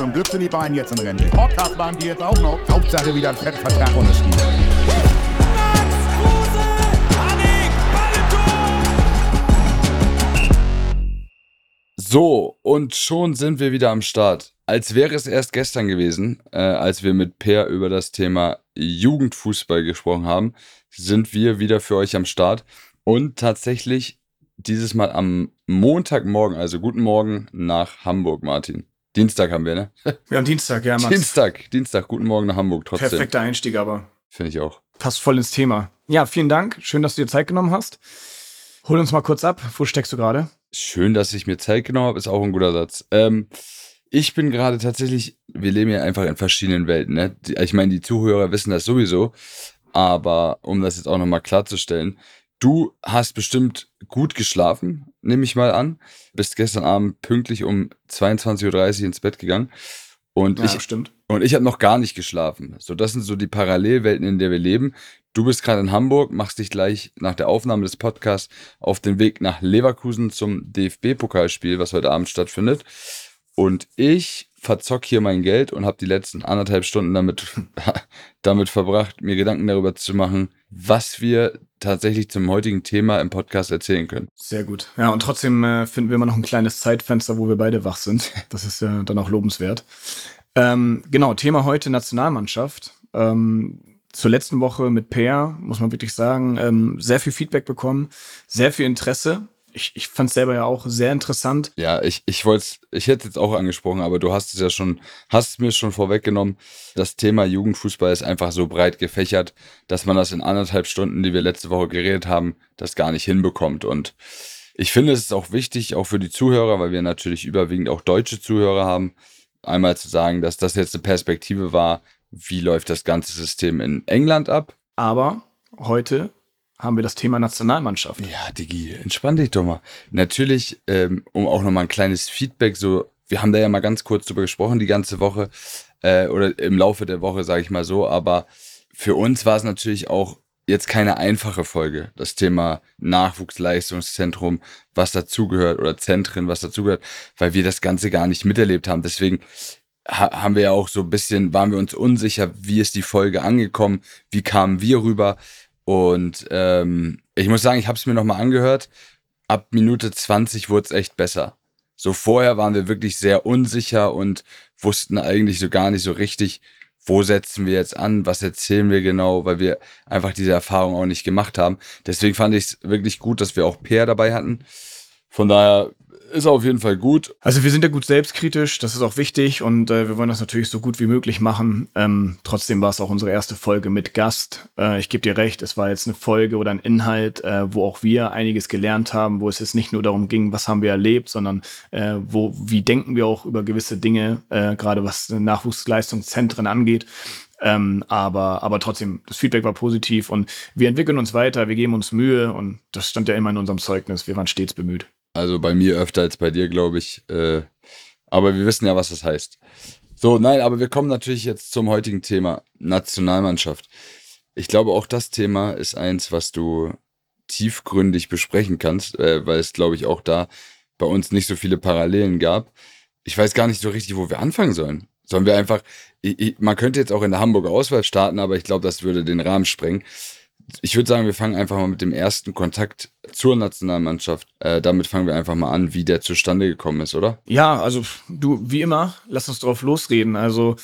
Zum Glück sind die beiden jetzt in Rente. Podcast waren die jetzt auch noch. Hauptsache wieder ein Fettvertrag unterschrieben. So, und schon sind wir wieder am Start. Als wäre es erst gestern gewesen, äh, als wir mit Per über das Thema Jugendfußball gesprochen haben, sind wir wieder für euch am Start. Und tatsächlich dieses Mal am Montagmorgen, also guten Morgen nach Hamburg, Martin. Dienstag haben wir, ne? Wir haben Dienstag, ja, Max. Dienstag, Dienstag, guten Morgen nach Hamburg trotzdem. Perfekter Einstieg aber. Finde ich auch. Passt voll ins Thema. Ja, vielen Dank. Schön, dass du dir Zeit genommen hast. Hol uns mal kurz ab. Wo steckst du gerade? Schön, dass ich mir Zeit genommen habe, ist auch ein guter Satz. Ähm, ich bin gerade tatsächlich, wir leben ja einfach in verschiedenen Welten. Ne? Ich meine, die Zuhörer wissen das sowieso, aber um das jetzt auch nochmal klarzustellen, du hast bestimmt gut geschlafen, nehme ich mal an. Bist gestern Abend pünktlich um 22.30 Uhr ins Bett gegangen. Und Ja, ich, stimmt. und ich habe noch gar nicht geschlafen. So, das sind so die Parallelwelten, in der wir leben. Du bist gerade in Hamburg, machst dich gleich nach der Aufnahme des Podcasts auf den Weg nach Leverkusen zum DFB-Pokalspiel, was heute Abend stattfindet. Und ich verzock hier mein Geld und habe die letzten anderthalb Stunden damit, damit verbracht, mir Gedanken darüber zu machen, was wir tatsächlich zum heutigen Thema im Podcast erzählen können. Sehr gut. Ja, und trotzdem äh, finden wir immer noch ein kleines Zeitfenster, wo wir beide wach sind. Das ist ja dann auch lobenswert. Ähm, genau, Thema heute Nationalmannschaft. Ähm, zur letzten Woche mit Per, muss man wirklich sagen, ähm, sehr viel Feedback bekommen, sehr viel Interesse. Ich, ich fand es selber ja auch sehr interessant. Ja, ich, ich wollte ich hätte jetzt auch angesprochen, aber du hast es ja schon, hast es mir schon vorweggenommen. Das Thema Jugendfußball ist einfach so breit gefächert, dass man das in anderthalb Stunden, die wir letzte Woche geredet haben, das gar nicht hinbekommt. Und ich finde, es ist auch wichtig, auch für die Zuhörer, weil wir natürlich überwiegend auch deutsche Zuhörer haben, einmal zu sagen, dass das jetzt eine Perspektive war, wie läuft das ganze System in England ab. Aber heute haben wir das Thema Nationalmannschaft. Ja, Digi, entspann dich doch mal. Natürlich, ähm, um auch nochmal ein kleines Feedback, so, wir haben da ja mal ganz kurz drüber gesprochen, die ganze Woche, äh, oder im Laufe der Woche, sage ich mal so, aber für uns war es natürlich auch jetzt keine einfache Folge. Das Thema Nachwuchsleistungszentrum, was dazugehört, oder Zentren, was dazugehört, weil wir das Ganze gar nicht miterlebt haben. Deswegen ha haben wir ja auch so ein bisschen, waren wir uns unsicher, wie ist die Folge angekommen, wie kamen wir rüber. Und ähm, ich muss sagen, ich habe es mir nochmal angehört. Ab Minute 20 wurde es echt besser. So vorher waren wir wirklich sehr unsicher und wussten eigentlich so gar nicht so richtig, wo setzen wir jetzt an, was erzählen wir genau, weil wir einfach diese Erfahrung auch nicht gemacht haben. Deswegen fand ich es wirklich gut, dass wir auch Peer dabei hatten. Von daher ist auf jeden Fall gut. Also wir sind ja gut selbstkritisch, das ist auch wichtig und äh, wir wollen das natürlich so gut wie möglich machen. Ähm, trotzdem war es auch unsere erste Folge mit Gast. Äh, ich gebe dir recht, es war jetzt eine Folge oder ein Inhalt, äh, wo auch wir einiges gelernt haben, wo es jetzt nicht nur darum ging, was haben wir erlebt, sondern äh, wo, wie denken wir auch über gewisse Dinge, äh, gerade was Nachwuchsleistungszentren angeht. Ähm, aber, aber trotzdem, das Feedback war positiv und wir entwickeln uns weiter, wir geben uns Mühe und das stand ja immer in unserem Zeugnis. Wir waren stets bemüht. Also bei mir öfter als bei dir, glaube ich. Äh, aber wir wissen ja, was das heißt. So, nein, aber wir kommen natürlich jetzt zum heutigen Thema Nationalmannschaft. Ich glaube, auch das Thema ist eins, was du tiefgründig besprechen kannst, äh, weil es, glaube ich, auch da bei uns nicht so viele Parallelen gab. Ich weiß gar nicht so richtig, wo wir anfangen sollen. Sollen wir einfach, ich, ich, man könnte jetzt auch in der Hamburger Auswahl starten, aber ich glaube, das würde den Rahmen sprengen. Ich würde sagen, wir fangen einfach mal mit dem ersten Kontakt zur Nationalmannschaft. Äh, damit fangen wir einfach mal an, wie der zustande gekommen ist, oder? Ja, also du, wie immer, lass uns drauf losreden. Also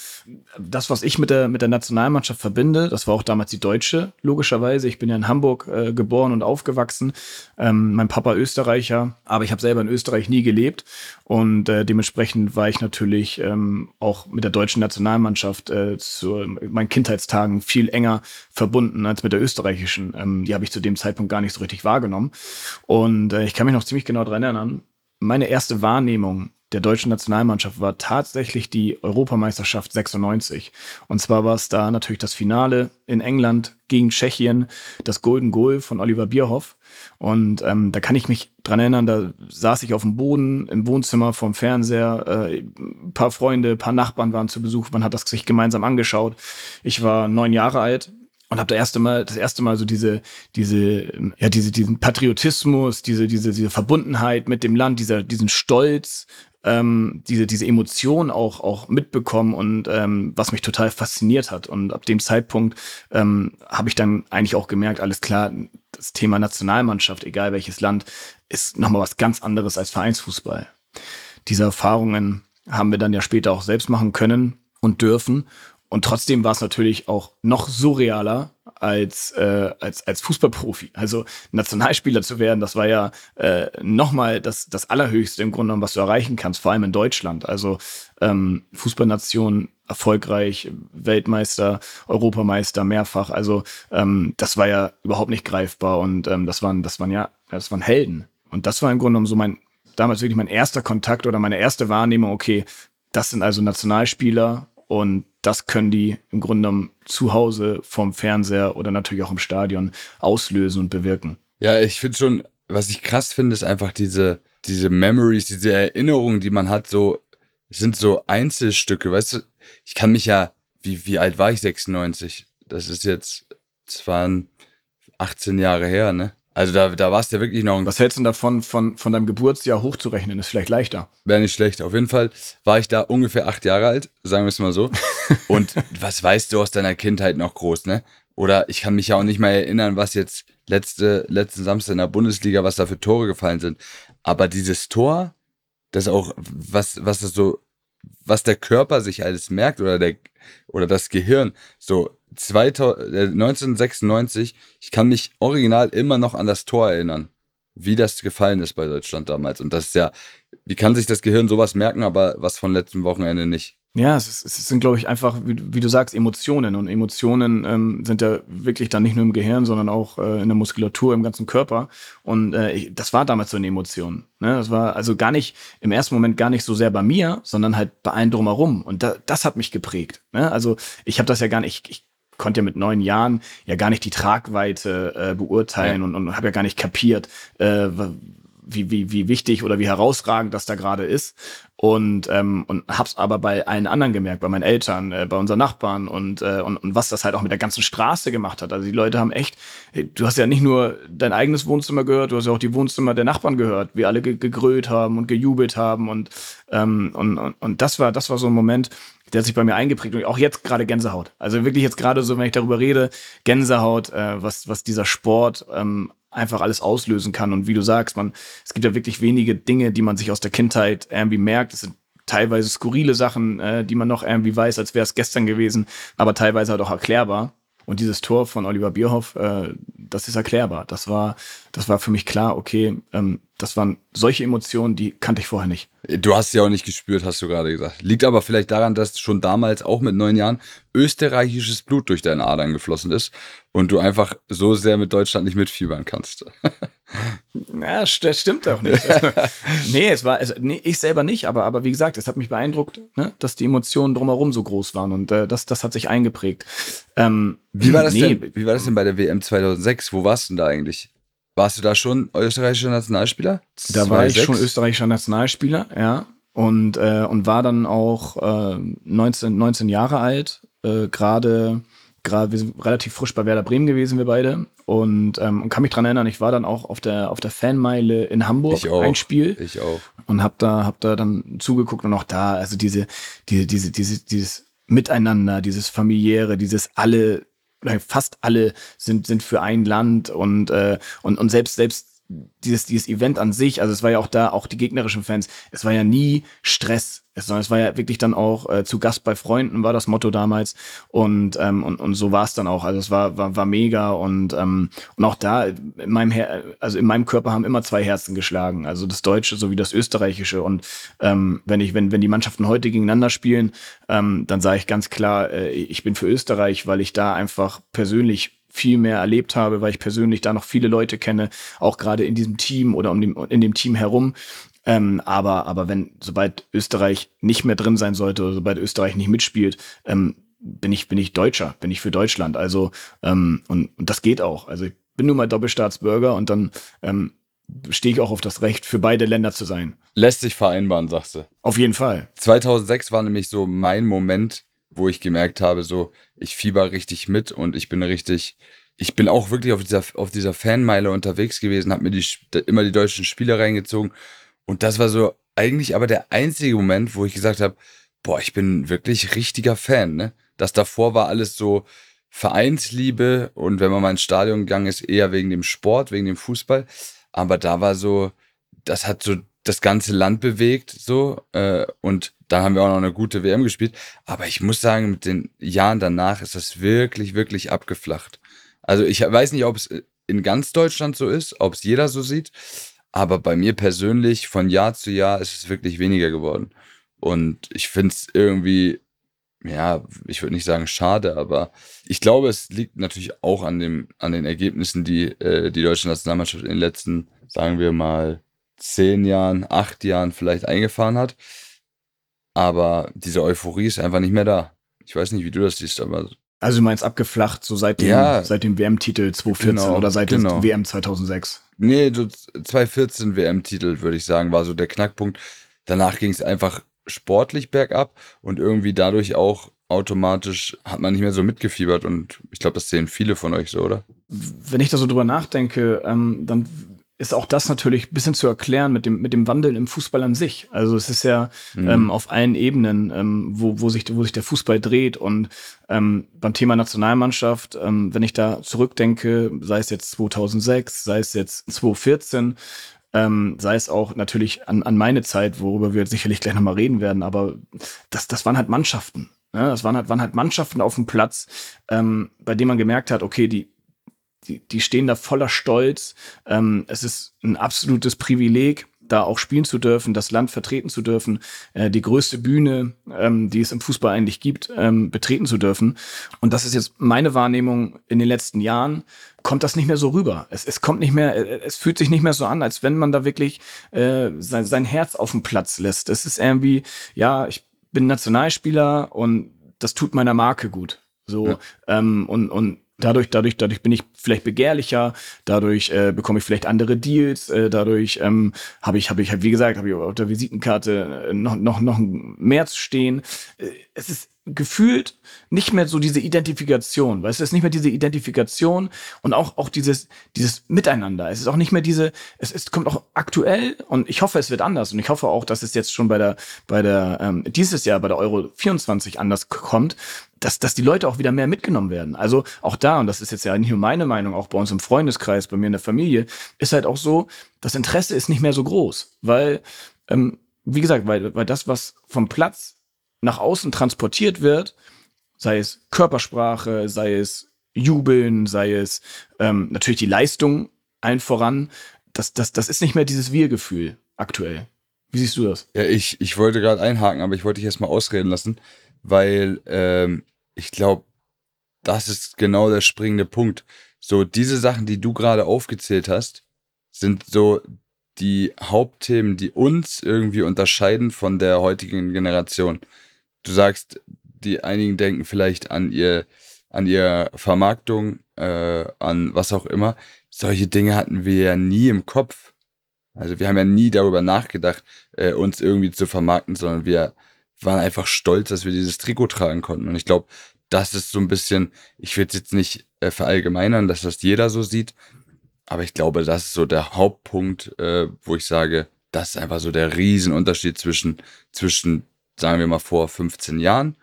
das, was ich mit der, mit der Nationalmannschaft verbinde, das war auch damals die deutsche, logischerweise. Ich bin ja in Hamburg äh, geboren und aufgewachsen. Ähm, mein Papa Österreicher, aber ich habe selber in Österreich nie gelebt. Und äh, dementsprechend war ich natürlich ähm, auch mit der deutschen Nationalmannschaft äh, zu meinen Kindheitstagen viel enger verbunden als mit der österreichischen. Ähm, die habe ich zu dem Zeitpunkt gar nicht so richtig wahrgenommen. Und äh, ich kann mich noch ziemlich genau daran erinnern, meine erste Wahrnehmung der deutschen Nationalmannschaft war tatsächlich die Europameisterschaft 96. Und zwar war es da natürlich das Finale in England gegen Tschechien, das Golden Goal von Oliver Bierhoff. Und ähm, da kann ich mich dran erinnern, da saß ich auf dem Boden im Wohnzimmer vorm Fernseher, äh, ein paar Freunde, ein paar Nachbarn waren zu Besuch, man hat das sich gemeinsam angeschaut. Ich war neun Jahre alt und habe das erste Mal das erste Mal so diese diese ja diese diesen Patriotismus diese diese diese Verbundenheit mit dem Land dieser diesen Stolz ähm, diese, diese Emotion auch, auch mitbekommen und ähm, was mich total fasziniert hat. Und ab dem Zeitpunkt ähm, habe ich dann eigentlich auch gemerkt, alles klar, das Thema Nationalmannschaft, egal welches Land, ist nochmal was ganz anderes als Vereinsfußball. Diese Erfahrungen haben wir dann ja später auch selbst machen können und dürfen. Und trotzdem war es natürlich auch noch surrealer als, äh, als, als Fußballprofi. Also Nationalspieler zu werden, das war ja äh, nochmal das, das Allerhöchste im Grunde genommen, was du erreichen kannst, vor allem in Deutschland. Also ähm, Fußballnation erfolgreich, Weltmeister, Europameister mehrfach. Also ähm, das war ja überhaupt nicht greifbar und ähm, das waren, das waren ja, das waren Helden. Und das war im Grunde genommen so mein, damals wirklich mein erster Kontakt oder meine erste Wahrnehmung, okay, das sind also Nationalspieler und das können die im Grunde genommen zu Hause vom Fernseher oder natürlich auch im Stadion auslösen und bewirken. Ja, ich finde schon, was ich krass finde, ist einfach diese, diese Memories, diese Erinnerungen, die man hat, so, sind so Einzelstücke, weißt du, ich kann mich ja, wie, wie alt war ich? 96. Das ist jetzt, das waren 18 Jahre her, ne? Also da, da warst du ja wirklich noch ein. Was hältst du davon, von, von deinem Geburtsjahr hochzurechnen? Ist vielleicht leichter. Wäre nicht schlecht. Auf jeden Fall war ich da ungefähr acht Jahre alt, sagen wir es mal so. Und was weißt du aus deiner Kindheit noch groß, ne? Oder ich kann mich ja auch nicht mehr erinnern, was jetzt letzte, letzten Samstag in der Bundesliga, was da für Tore gefallen sind. Aber dieses Tor, das auch, was, was das so, was der Körper sich alles merkt oder der, oder das Gehirn, so 2000, äh, 1996, ich kann mich original immer noch an das Tor erinnern, wie das gefallen ist bei Deutschland damals. Und das ist ja, wie kann sich das Gehirn sowas merken, aber was von letztem Wochenende nicht? Ja, es, ist, es sind, glaube ich, einfach, wie, wie, du sagst, Emotionen. Und Emotionen ähm, sind ja wirklich dann nicht nur im Gehirn, sondern auch äh, in der Muskulatur, im ganzen Körper. Und äh, ich, das war damals so eine Emotion. Ne? Das war also gar nicht, im ersten Moment gar nicht so sehr bei mir, sondern halt bei allen drumherum. Und da, das hat mich geprägt. Ne? Also ich habe das ja gar nicht, ich, ich konnte ja mit neun Jahren ja gar nicht die Tragweite äh, beurteilen ja. und, und habe ja gar nicht kapiert, äh, wie, wie, wie wichtig oder wie herausragend das da gerade ist. Und, ähm, und hab's aber bei allen anderen gemerkt, bei meinen Eltern, äh, bei unseren Nachbarn und, äh, und, und was das halt auch mit der ganzen Straße gemacht hat. Also die Leute haben echt, du hast ja nicht nur dein eigenes Wohnzimmer gehört, du hast ja auch die Wohnzimmer der Nachbarn gehört, wie alle ge gegrölt haben und gejubelt haben. Und, ähm, und, und, und das war, das war so ein Moment, der hat sich bei mir eingeprägt und auch jetzt gerade Gänsehaut. Also wirklich jetzt gerade so, wenn ich darüber rede, Gänsehaut, äh, was, was dieser Sport ähm, einfach alles auslösen kann. Und wie du sagst, man, es gibt ja wirklich wenige Dinge, die man sich aus der Kindheit irgendwie merkt. Es sind teilweise skurrile Sachen, äh, die man noch irgendwie weiß, als wäre es gestern gewesen, aber teilweise halt auch erklärbar. Und dieses Tor von Oliver Bierhoff, äh, das ist erklärbar. Das war, das war für mich klar, okay, ähm, das waren solche Emotionen, die kannte ich vorher nicht. Du hast sie auch nicht gespürt, hast du gerade gesagt. Liegt aber vielleicht daran, dass schon damals, auch mit neun Jahren, österreichisches Blut durch deine Adern geflossen ist und du einfach so sehr mit Deutschland nicht mitfiebern kannst. ja, das stimmt auch nicht. Also, nee, es war, also, nee, ich selber nicht, aber, aber wie gesagt, es hat mich beeindruckt, ne, dass die Emotionen drumherum so groß waren und äh, das, das hat sich eingeprägt. Ähm, wie, war das nee, denn, wie war das denn bei der WM 2006? Wo warst du denn da eigentlich? Warst du da schon österreichischer Nationalspieler? Da war ich schon österreichischer Nationalspieler, ja. Und, äh, und war dann auch äh, 19, 19 Jahre alt, äh, gerade gerade wir sind relativ frisch bei Werder Bremen gewesen, wir beide. Und, ähm, und kann mich dran erinnern, ich war dann auch auf der, auf der Fanmeile in Hamburg, ich auch, ein Spiel. Ich auch. Und hab da, hab da dann zugeguckt und auch da, also diese, diese, diese, diese, dieses Miteinander, dieses familiäre, dieses alle fast alle sind, sind für ein Land und, äh, und, und selbst, selbst dieses, dieses Event an sich, also es war ja auch da, auch die gegnerischen Fans, es war ja nie Stress, es, es war ja wirklich dann auch äh, zu Gast bei Freunden, war das Motto damals. Und, ähm, und, und so war es dann auch, also es war, war, war mega. Und, ähm, und auch da, in meinem, Her also in meinem Körper haben immer zwei Herzen geschlagen, also das Deutsche sowie das Österreichische. Und ähm, wenn ich, wenn, wenn die Mannschaften heute gegeneinander spielen, ähm, dann sage ich ganz klar, äh, ich bin für Österreich, weil ich da einfach persönlich viel mehr erlebt habe, weil ich persönlich da noch viele Leute kenne, auch gerade in diesem Team oder um dem, in dem Team herum. Ähm, aber, aber wenn, sobald Österreich nicht mehr drin sein sollte oder sobald Österreich nicht mitspielt, ähm, bin ich, bin ich Deutscher, bin ich für Deutschland. Also, ähm, und, und das geht auch. Also ich bin nun mal Doppelstaatsbürger und dann ähm, stehe ich auch auf das Recht, für beide Länder zu sein. Lässt sich vereinbaren, sagst du. Auf jeden Fall. 2006 war nämlich so mein Moment, wo ich gemerkt habe, so, ich fieber richtig mit und ich bin richtig, ich bin auch wirklich auf dieser, auf dieser Fanmeile unterwegs gewesen, habe mir die, immer die deutschen Spiele reingezogen und das war so eigentlich aber der einzige Moment, wo ich gesagt habe, boah, ich bin wirklich richtiger Fan. Ne? Das davor war alles so Vereinsliebe und wenn man mal ins Stadion gegangen ist, eher wegen dem Sport, wegen dem Fußball. Aber da war so, das hat so das ganze Land bewegt, so äh, und da haben wir auch noch eine gute WM gespielt. Aber ich muss sagen, mit den Jahren danach ist das wirklich, wirklich abgeflacht. Also ich weiß nicht, ob es in ganz Deutschland so ist, ob es jeder so sieht. Aber bei mir persönlich, von Jahr zu Jahr, ist es wirklich weniger geworden. Und ich finde es irgendwie, ja, ich würde nicht sagen schade, aber ich glaube, es liegt natürlich auch an, dem, an den Ergebnissen, die äh, die deutsche Nationalmannschaft in den letzten, sagen wir mal, zehn Jahren, acht Jahren vielleicht eingefahren hat. Aber diese Euphorie ist einfach nicht mehr da. Ich weiß nicht, wie du das siehst, aber. Also du meinst abgeflacht, so seit dem, Ja. seit dem WM-Titel 2014 Genau, oder seit genau. dem WM 2006? Nee, so 2014 WM-Titel, würde ich sagen, war so der Knackpunkt. Danach ging es einfach sportlich bergab und irgendwie dadurch auch automatisch hat man nicht mehr so mitgefiebert und ich glaube, das sehen viele von euch so, oder? wenn ich da so drüber nachdenke, ähm, dann ist auch das natürlich ein bisschen zu erklären mit dem, mit dem Wandel im Fußball an sich. Also es ist ja Mhm. ähm, auf allen Ebenen, ähm, wo, wo, sich, wo sich der Fußball dreht. Und ähm, beim Thema Nationalmannschaft, ähm, wenn ich da zurückdenke, sei es jetzt 2006, sei es jetzt 2014, ähm, sei es auch natürlich an, an meine Zeit, worüber wir sicherlich gleich nochmal reden werden, aber das, das waren halt Mannschaften. Ne? Das waren halt, waren halt Mannschaften auf dem Platz, ähm, bei denen man gemerkt hat, okay, die, die, die stehen da voller Stolz. Ähm, es ist ein absolutes Privileg, da auch spielen zu dürfen, das Land vertreten zu dürfen, äh, die größte Bühne, ähm, die es im Fußball eigentlich gibt, ähm, betreten zu dürfen. Und das ist jetzt meine Wahrnehmung in den letzten Jahren, kommt das nicht mehr so rüber. Es, es kommt nicht mehr, äh, es fühlt sich nicht mehr so an, als wenn man da wirklich äh, sein, sein Herz auf den Platz lässt. Es ist irgendwie, ja, ich bin Nationalspieler und das tut meiner Marke gut. So, Ja. ähm, und, und dadurch, dadurch, dadurch bin ich vielleicht begehrlicher, dadurch äh, bekomme ich vielleicht andere Deals, äh, dadurch ähm, habe ich, habe ich, wie gesagt, habe ich auf der Visitenkarte äh, noch, noch, noch mehr zu stehen. Äh, es ist gefühlt nicht mehr so diese Identifikation, du, es ist nicht mehr diese Identifikation und auch, auch dieses, dieses Miteinander. Es ist auch nicht mehr diese, es ist, kommt auch aktuell und ich hoffe, es wird anders und ich hoffe auch, dass es jetzt schon bei der, bei der, ähm, dieses Jahr bei der Euro 24 anders kommt, dass, dass die Leute auch wieder mehr mitgenommen werden. Also auch da, und das ist jetzt ja nicht nur meine Meinung, auch bei uns im Freundeskreis, bei mir in der Familie, ist halt auch so, das Interesse ist nicht mehr so groß, weil, ähm, wie gesagt, weil, weil das, was vom Platz nach außen transportiert wird, sei es Körpersprache, sei es Jubeln, sei es ähm, natürlich die Leistung allen voran, das, das, das ist nicht mehr dieses Wir-Gefühl aktuell. Wie siehst du das? Ja, ich, ich wollte gerade einhaken, aber ich wollte dich erstmal ausreden lassen, weil ähm, ich glaube, das ist genau der springende Punkt. So, diese Sachen, die du gerade aufgezählt hast, sind so die Hauptthemen, die uns irgendwie unterscheiden von der heutigen Generation. Du sagst, die einigen denken vielleicht an ihr, an ihre Vermarktung, äh, an was auch immer. Solche Dinge hatten wir ja nie im Kopf. Also wir haben ja nie darüber nachgedacht, äh, uns irgendwie zu vermarkten, sondern wir waren einfach stolz, dass wir dieses Trikot tragen konnten. Und ich glaube, das ist so ein bisschen, ich will es jetzt nicht äh, verallgemeinern, dass das jeder so sieht, aber ich glaube, das ist so der Hauptpunkt, äh, wo ich sage, das ist einfach so der Riesenunterschied zwischen, zwischen, sagen wir mal, vor 15 Jahren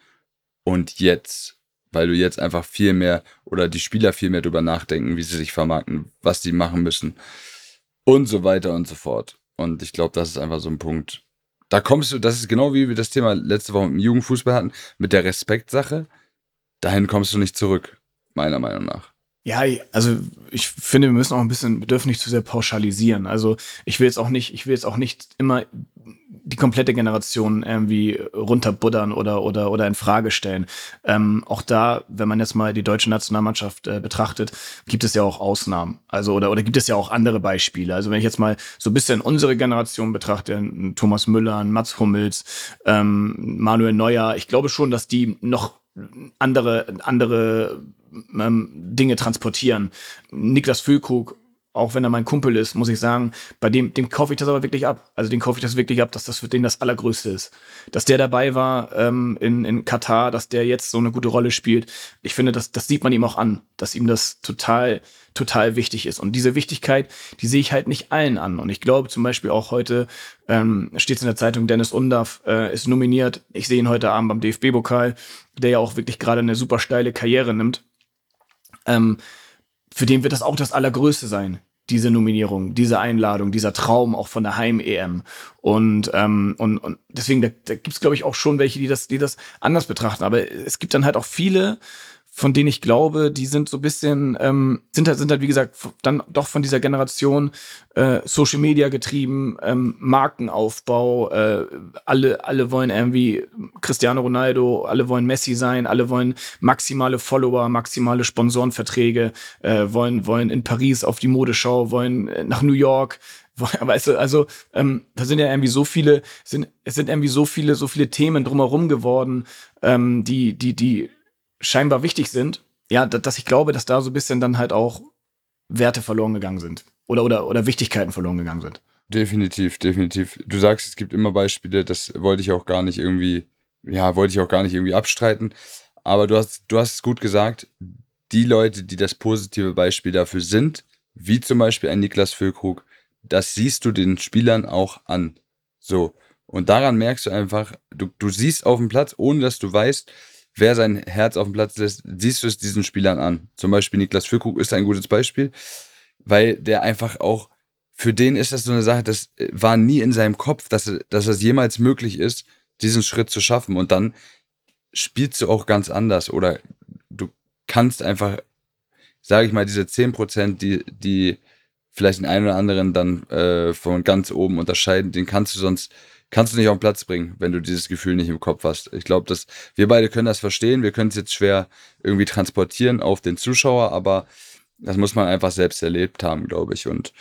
und jetzt. Weil du jetzt einfach viel mehr oder die Spieler viel mehr drüber nachdenken, wie sie sich vermarkten, was die machen müssen und so weiter und so fort. Und ich glaube, das ist einfach so ein Punkt. Da kommst du, das ist genau wie wir das Thema letzte Woche mit dem Jugendfußball hatten, mit der Respektsache. Dahin kommst du nicht zurück, meiner Meinung nach. Ja, also ich finde, wir müssen auch ein bisschen, wir dürfen nicht zu sehr pauschalisieren. Also ich will jetzt auch nicht, ich will jetzt auch nicht immer die komplette Generation irgendwie runterbuddern oder oder oder in Frage stellen. Ähm, auch da, wenn man jetzt mal die deutsche Nationalmannschaft äh, betrachtet, gibt es ja auch Ausnahmen. Also oder oder gibt es ja auch andere Beispiele. Also wenn ich jetzt mal so ein bisschen unsere Generation betrachte, Thomas Müller, Mats Hummels, ähm, Manuel Neuer, ich glaube schon, dass die noch andere andere ähm, Dinge transportieren. Niklas Füllkrug auch wenn er mein Kumpel ist, muss ich sagen, bei dem, dem kaufe ich das aber wirklich ab. Also den kaufe ich das wirklich ab, dass das für den das Allergrößte ist. Dass der dabei war ähm, in, in Katar, dass der jetzt so eine gute Rolle spielt. Ich finde, das, das sieht man ihm auch an, dass ihm das total, total wichtig ist. Und diese Wichtigkeit, die sehe ich halt nicht allen an. Und ich glaube zum Beispiel auch heute, ähm, steht es in der Zeitung, Dennis Undaff äh, ist nominiert. Ich sehe ihn heute Abend beim DFB-Pokal, der ja auch wirklich gerade eine super steile Karriere nimmt. Ähm, für den wird das auch das Allergrößte sein, diese Nominierung, diese Einladung, dieser Traum auch von der Heim-EM. Und, ähm, und, und deswegen, da, da gibt es, glaube ich, auch schon welche, die das, die das anders betrachten. Aber es gibt dann halt auch viele, von denen ich glaube, die sind so ein bisschen, ähm, sind halt, sind halt, wie gesagt, dann doch von dieser Generation äh, Social Media getrieben, ähm, Markenaufbau, äh, alle, alle wollen irgendwie Cristiano Ronaldo, alle wollen Messi sein, alle wollen maximale Follower, maximale Sponsorenverträge, äh, wollen, wollen in Paris auf die Modeschau, wollen äh, nach New York, Weißt du, also ähm, da sind ja irgendwie so viele, sind, es sind irgendwie so viele, so viele Themen drumherum geworden, ähm, die, die, die scheinbar wichtig sind, ja, dass ich glaube, dass da so ein bisschen dann halt auch Werte verloren gegangen sind. Oder, oder, oder Wichtigkeiten verloren gegangen sind. Definitiv, definitiv. Du sagst, es gibt immer Beispiele, das wollte ich auch gar nicht irgendwie, ja, wollte ich auch gar nicht irgendwie abstreiten. Aber du hast, du hast es gut gesagt, die Leute, die das positive Beispiel dafür sind, wie zum Beispiel ein Niklas Füllkrug, das siehst du den Spielern auch an. So. Und daran merkst du einfach, du, du siehst auf dem Platz, ohne dass du weißt, wer sein Herz auf dem Platz lässt, siehst du es diesen Spielern an. Zum Beispiel Niklas Füllkrug ist ein gutes Beispiel, weil der einfach auch, für den ist das so eine Sache, das war nie in seinem Kopf, dass, dass es jemals möglich ist, diesen Schritt zu schaffen. Und dann spielst du auch ganz anders oder du kannst einfach, sage ich mal, diese 10%, die, die vielleicht den einen oder anderen dann äh, von ganz oben unterscheiden, den kannst du sonst kannst du nicht auf den Platz bringen, wenn du dieses Gefühl nicht im Kopf hast. Ich glaube, dass wir beide können das verstehen. Wir können es jetzt schwer irgendwie transportieren auf den Zuschauer, aber das muss man einfach selbst erlebt haben, glaube ich. Und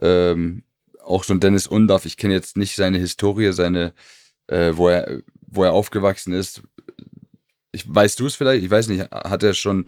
ähm, auch so ein Dennis Undaff, ich kenne jetzt nicht seine Historie, seine, äh, wo er, wo er aufgewachsen ist. Ich, weißt du es vielleicht? Ich weiß nicht, hat er schon,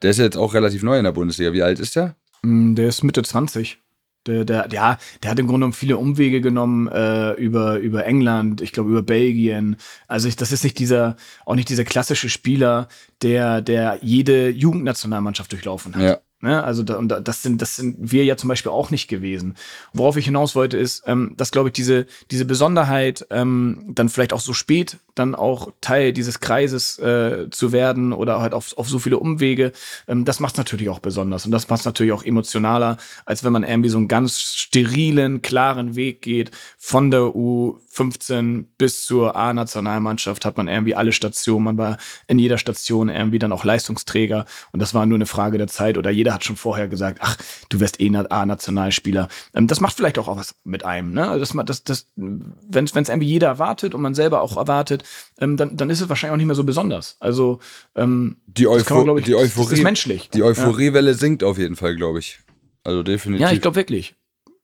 der ist jetzt auch relativ neu in der Bundesliga. Wie alt ist der? Mm, der ist Mitte 20. Der, der, ja, der hat im Grunde genommen viele Umwege genommen äh, über, über England, ich glaube über Belgien. Also ich, das ist nicht dieser, auch nicht dieser klassische Spieler, der, der jede Jugendnationalmannschaft durchlaufen hat. Ja. Ne? Also da, und das sind das sind wir ja zum Beispiel auch nicht gewesen. Worauf ich hinaus wollte ist, ähm, dass glaube ich diese diese Besonderheit ähm, dann vielleicht auch so spät dann auch Teil dieses Kreises äh, zu werden oder halt auf, auf so viele Umwege, ähm, das macht natürlich auch besonders und das macht natürlich auch emotionaler, als wenn man irgendwie so einen ganz sterilen, klaren Weg geht. Von der U15 bis zur A-Nationalmannschaft hat man irgendwie alle Stationen, man war in jeder Station irgendwie dann auch Leistungsträger. Und das war nur eine Frage der Zeit. Oder jeder hat schon vorher gesagt, ach, du wirst eh A-Nationalspieler. Ähm, das macht vielleicht auch, auch was mit einem, ne? Das, das, das, wenn es irgendwie jeder erwartet und man selber auch erwartet, ähm, dann, dann ist es wahrscheinlich auch nicht mehr so besonders. Also ähm, die, Eupho man, ich, die Euphorie, das ist menschlich. Die Euphoriewelle ja. sinkt auf jeden Fall, glaube ich. Also definitiv. Ja, ich glaube wirklich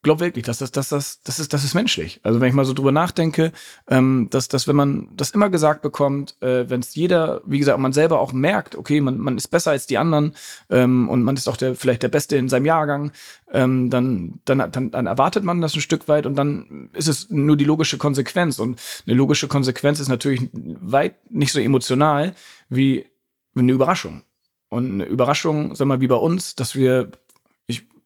glaube wirklich, dass das, dass das, das ist, das ist menschlich. Also wenn ich mal so drüber nachdenke, ähm, dass, dass wenn man das immer gesagt bekommt, äh, wenn es jeder, wie gesagt, man selber auch merkt, okay, man, man ist besser als die anderen ähm, und man ist auch der, vielleicht der Beste in seinem Jahrgang, ähm, dann, dann, dann, dann erwartet man das ein Stück weit und dann ist es nur die logische Konsequenz. Und eine logische Konsequenz ist natürlich weit nicht so emotional wie eine Überraschung. Und eine Überraschung, sag mal, wie bei uns, dass wir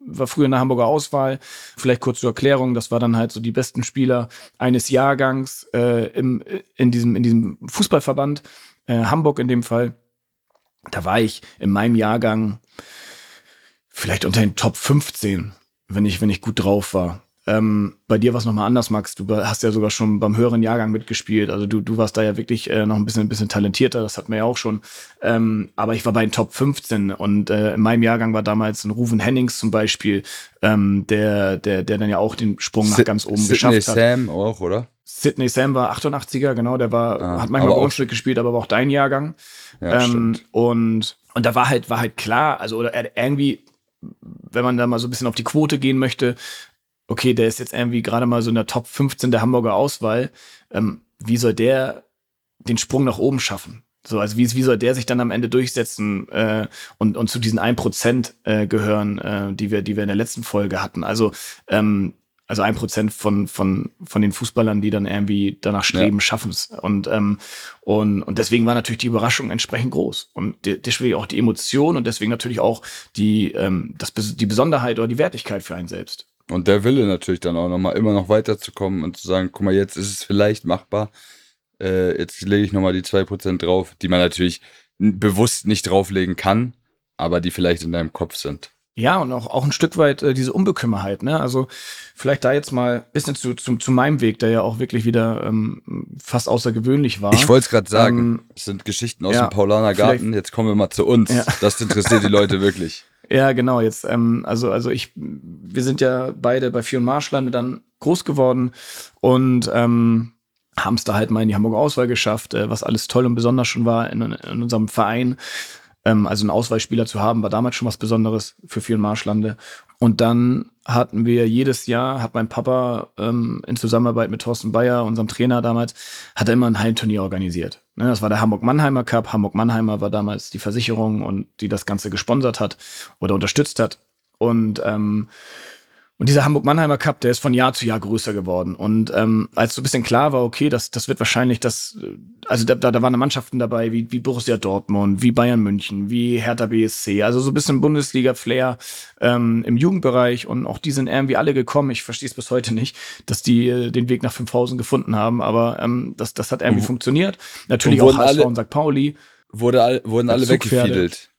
war früher in der Hamburger Auswahl. Vielleicht kurz zur Erklärung, das war dann halt so die besten Spieler eines Jahrgangs äh, im, in, diesem, in diesem Fußballverband, äh, Hamburg in dem Fall. Da war ich in meinem Jahrgang vielleicht unter den Top 15, wenn ich, wenn ich gut drauf war. Ähm, bei dir war es nochmal anders, Max. Du hast ja sogar schon beim höheren Jahrgang mitgespielt. Also du, du warst da ja wirklich äh, noch ein bisschen, ein bisschen talentierter, das hatten wir ja auch schon. Ähm, aber ich war bei den Top 15 und äh, in meinem Jahrgang war damals ein Ruven Hennings zum Beispiel, ähm, der, der, der dann ja auch den Sprung nach ganz oben Sydney geschafft hat. Sam auch, oder? Sidney Sam war 88er, genau, der war, ah, hat manchmal bei uns mitgespielt, aber war auch dein Jahrgang. Ja, ähm, und, und da war halt, war halt klar, also oder irgendwie, wenn man da mal so ein bisschen auf die Quote gehen möchte, okay, der ist jetzt irgendwie gerade mal so in der Top 15 der Hamburger Auswahl. Ähm, wie soll der den Sprung nach oben schaffen? So, also wie, wie soll der sich dann am Ende durchsetzen äh, und, und zu diesen 1% äh, gehören, äh, die, wir, die wir in der letzten Folge hatten. Also, ähm, also ein Prozent von, von, von den Fußballern, die dann irgendwie danach streben, ja. schaffen es. Und, ähm, und, und deswegen war natürlich die Überraschung entsprechend groß. Und deswegen auch die Emotion und deswegen natürlich auch die, ähm, das, die Besonderheit oder die Wertigkeit für einen selbst. Und der Wille natürlich dann auch nochmal immer noch weiterzukommen und zu sagen, guck mal, jetzt ist es vielleicht machbar. Äh, jetzt lege ich nochmal die 2% drauf, die man natürlich bewusst nicht drauflegen kann, aber die vielleicht in deinem Kopf sind. Ja, und auch, auch ein Stück weit äh, diese Unbekümmerheit, ne? Also vielleicht da jetzt mal ein bisschen zu, zu, zu meinem Weg, der ja auch wirklich wieder ähm, fast außergewöhnlich war. Ich wollte es gerade sagen, ähm, es sind Geschichten aus ja, dem Paulaner Garten, jetzt kommen wir mal zu uns. Ja. Das interessiert die Leute wirklich. Ja, genau. Jetzt, ähm, also, also ich, wir sind ja beide bei und Marschlande dann groß geworden und ähm, haben es da halt mal in die Hamburger Auswahl geschafft, äh, was alles toll und besonders schon war in, in unserem Verein. Ähm, also einen Auswahlspieler zu haben, war damals schon was Besonderes für vielen Marschlande. Und dann hatten wir jedes Jahr, hat mein Papa ähm, in Zusammenarbeit mit Thorsten Bayer, unserem Trainer damals, hat er immer ein Heimturnier organisiert. Ne, das war der Hamburg-Mannheimer Cup. Hamburg-Mannheimer war damals die Versicherung und die das Ganze gesponsert hat oder unterstützt hat. Und ähm, und dieser Hamburg-Mannheimer Cup, der ist von Jahr zu Jahr größer geworden. Und ähm, als so ein bisschen klar war, okay, das, das wird wahrscheinlich das, also da, da waren Mannschaften dabei wie, wie Borussia Dortmund, wie Bayern München, wie Hertha BSC, also so ein bisschen Bundesliga-Flair ähm, im Jugendbereich. Und auch die sind irgendwie alle gekommen. Ich verstehe es bis heute nicht, dass die äh, den Weg nach 5000 gefunden haben. Aber ähm, das, das hat irgendwie mhm. funktioniert. Natürlich auch HSV alle, und St. Pauli. Wurde all, wurden alle weggefiedelt.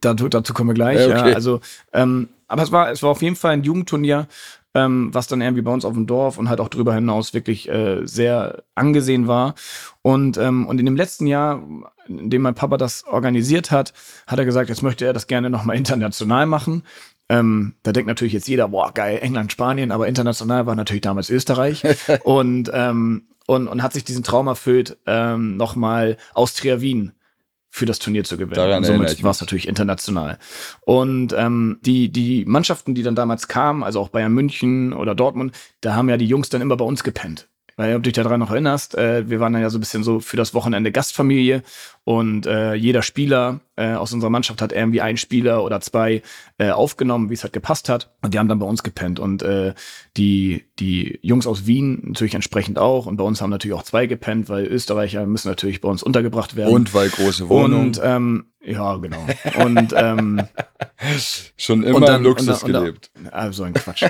Dazu, dazu kommen wir gleich. Ja, okay. ja. Also ähm, aber es war, es war auf jeden Fall ein Jugendturnier, ähm, was dann irgendwie bei uns auf dem Dorf und halt auch darüber hinaus wirklich äh, sehr angesehen war. Und, ähm, und in dem letzten Jahr, in dem mein Papa das organisiert hat, hat er gesagt, jetzt möchte er das gerne nochmal international machen. Ähm, da denkt natürlich jetzt jeder, boah, geil, England, Spanien, aber international war natürlich damals Österreich. und, ähm, und, und hat sich diesen Traum erfüllt, ähm, nochmal Austria Wien für das Turnier zu gewinnen. Daran und somit war es natürlich international. Und ähm, die, die Mannschaften, die dann damals kamen, also auch Bayern München oder Dortmund, da haben ja die Jungs dann immer bei uns gepennt. Weil, ob du dich daran noch erinnerst, äh, wir waren dann ja so ein bisschen so für das Wochenende Gastfamilie und äh, jeder Spieler äh, aus unserer Mannschaft hat irgendwie einen Spieler oder zwei äh, aufgenommen, wie es halt gepasst hat. Und die haben dann bei uns gepennt. Und äh, die, die Jungs aus Wien natürlich entsprechend auch. Und bei uns haben natürlich auch zwei gepennt, weil Österreicher müssen natürlich bei uns untergebracht werden. Und weil große Wohnungen. Und ähm, ja, genau. Und ähm, schon immer dann, Luxus und, und, gelebt. Also ein Quatsch.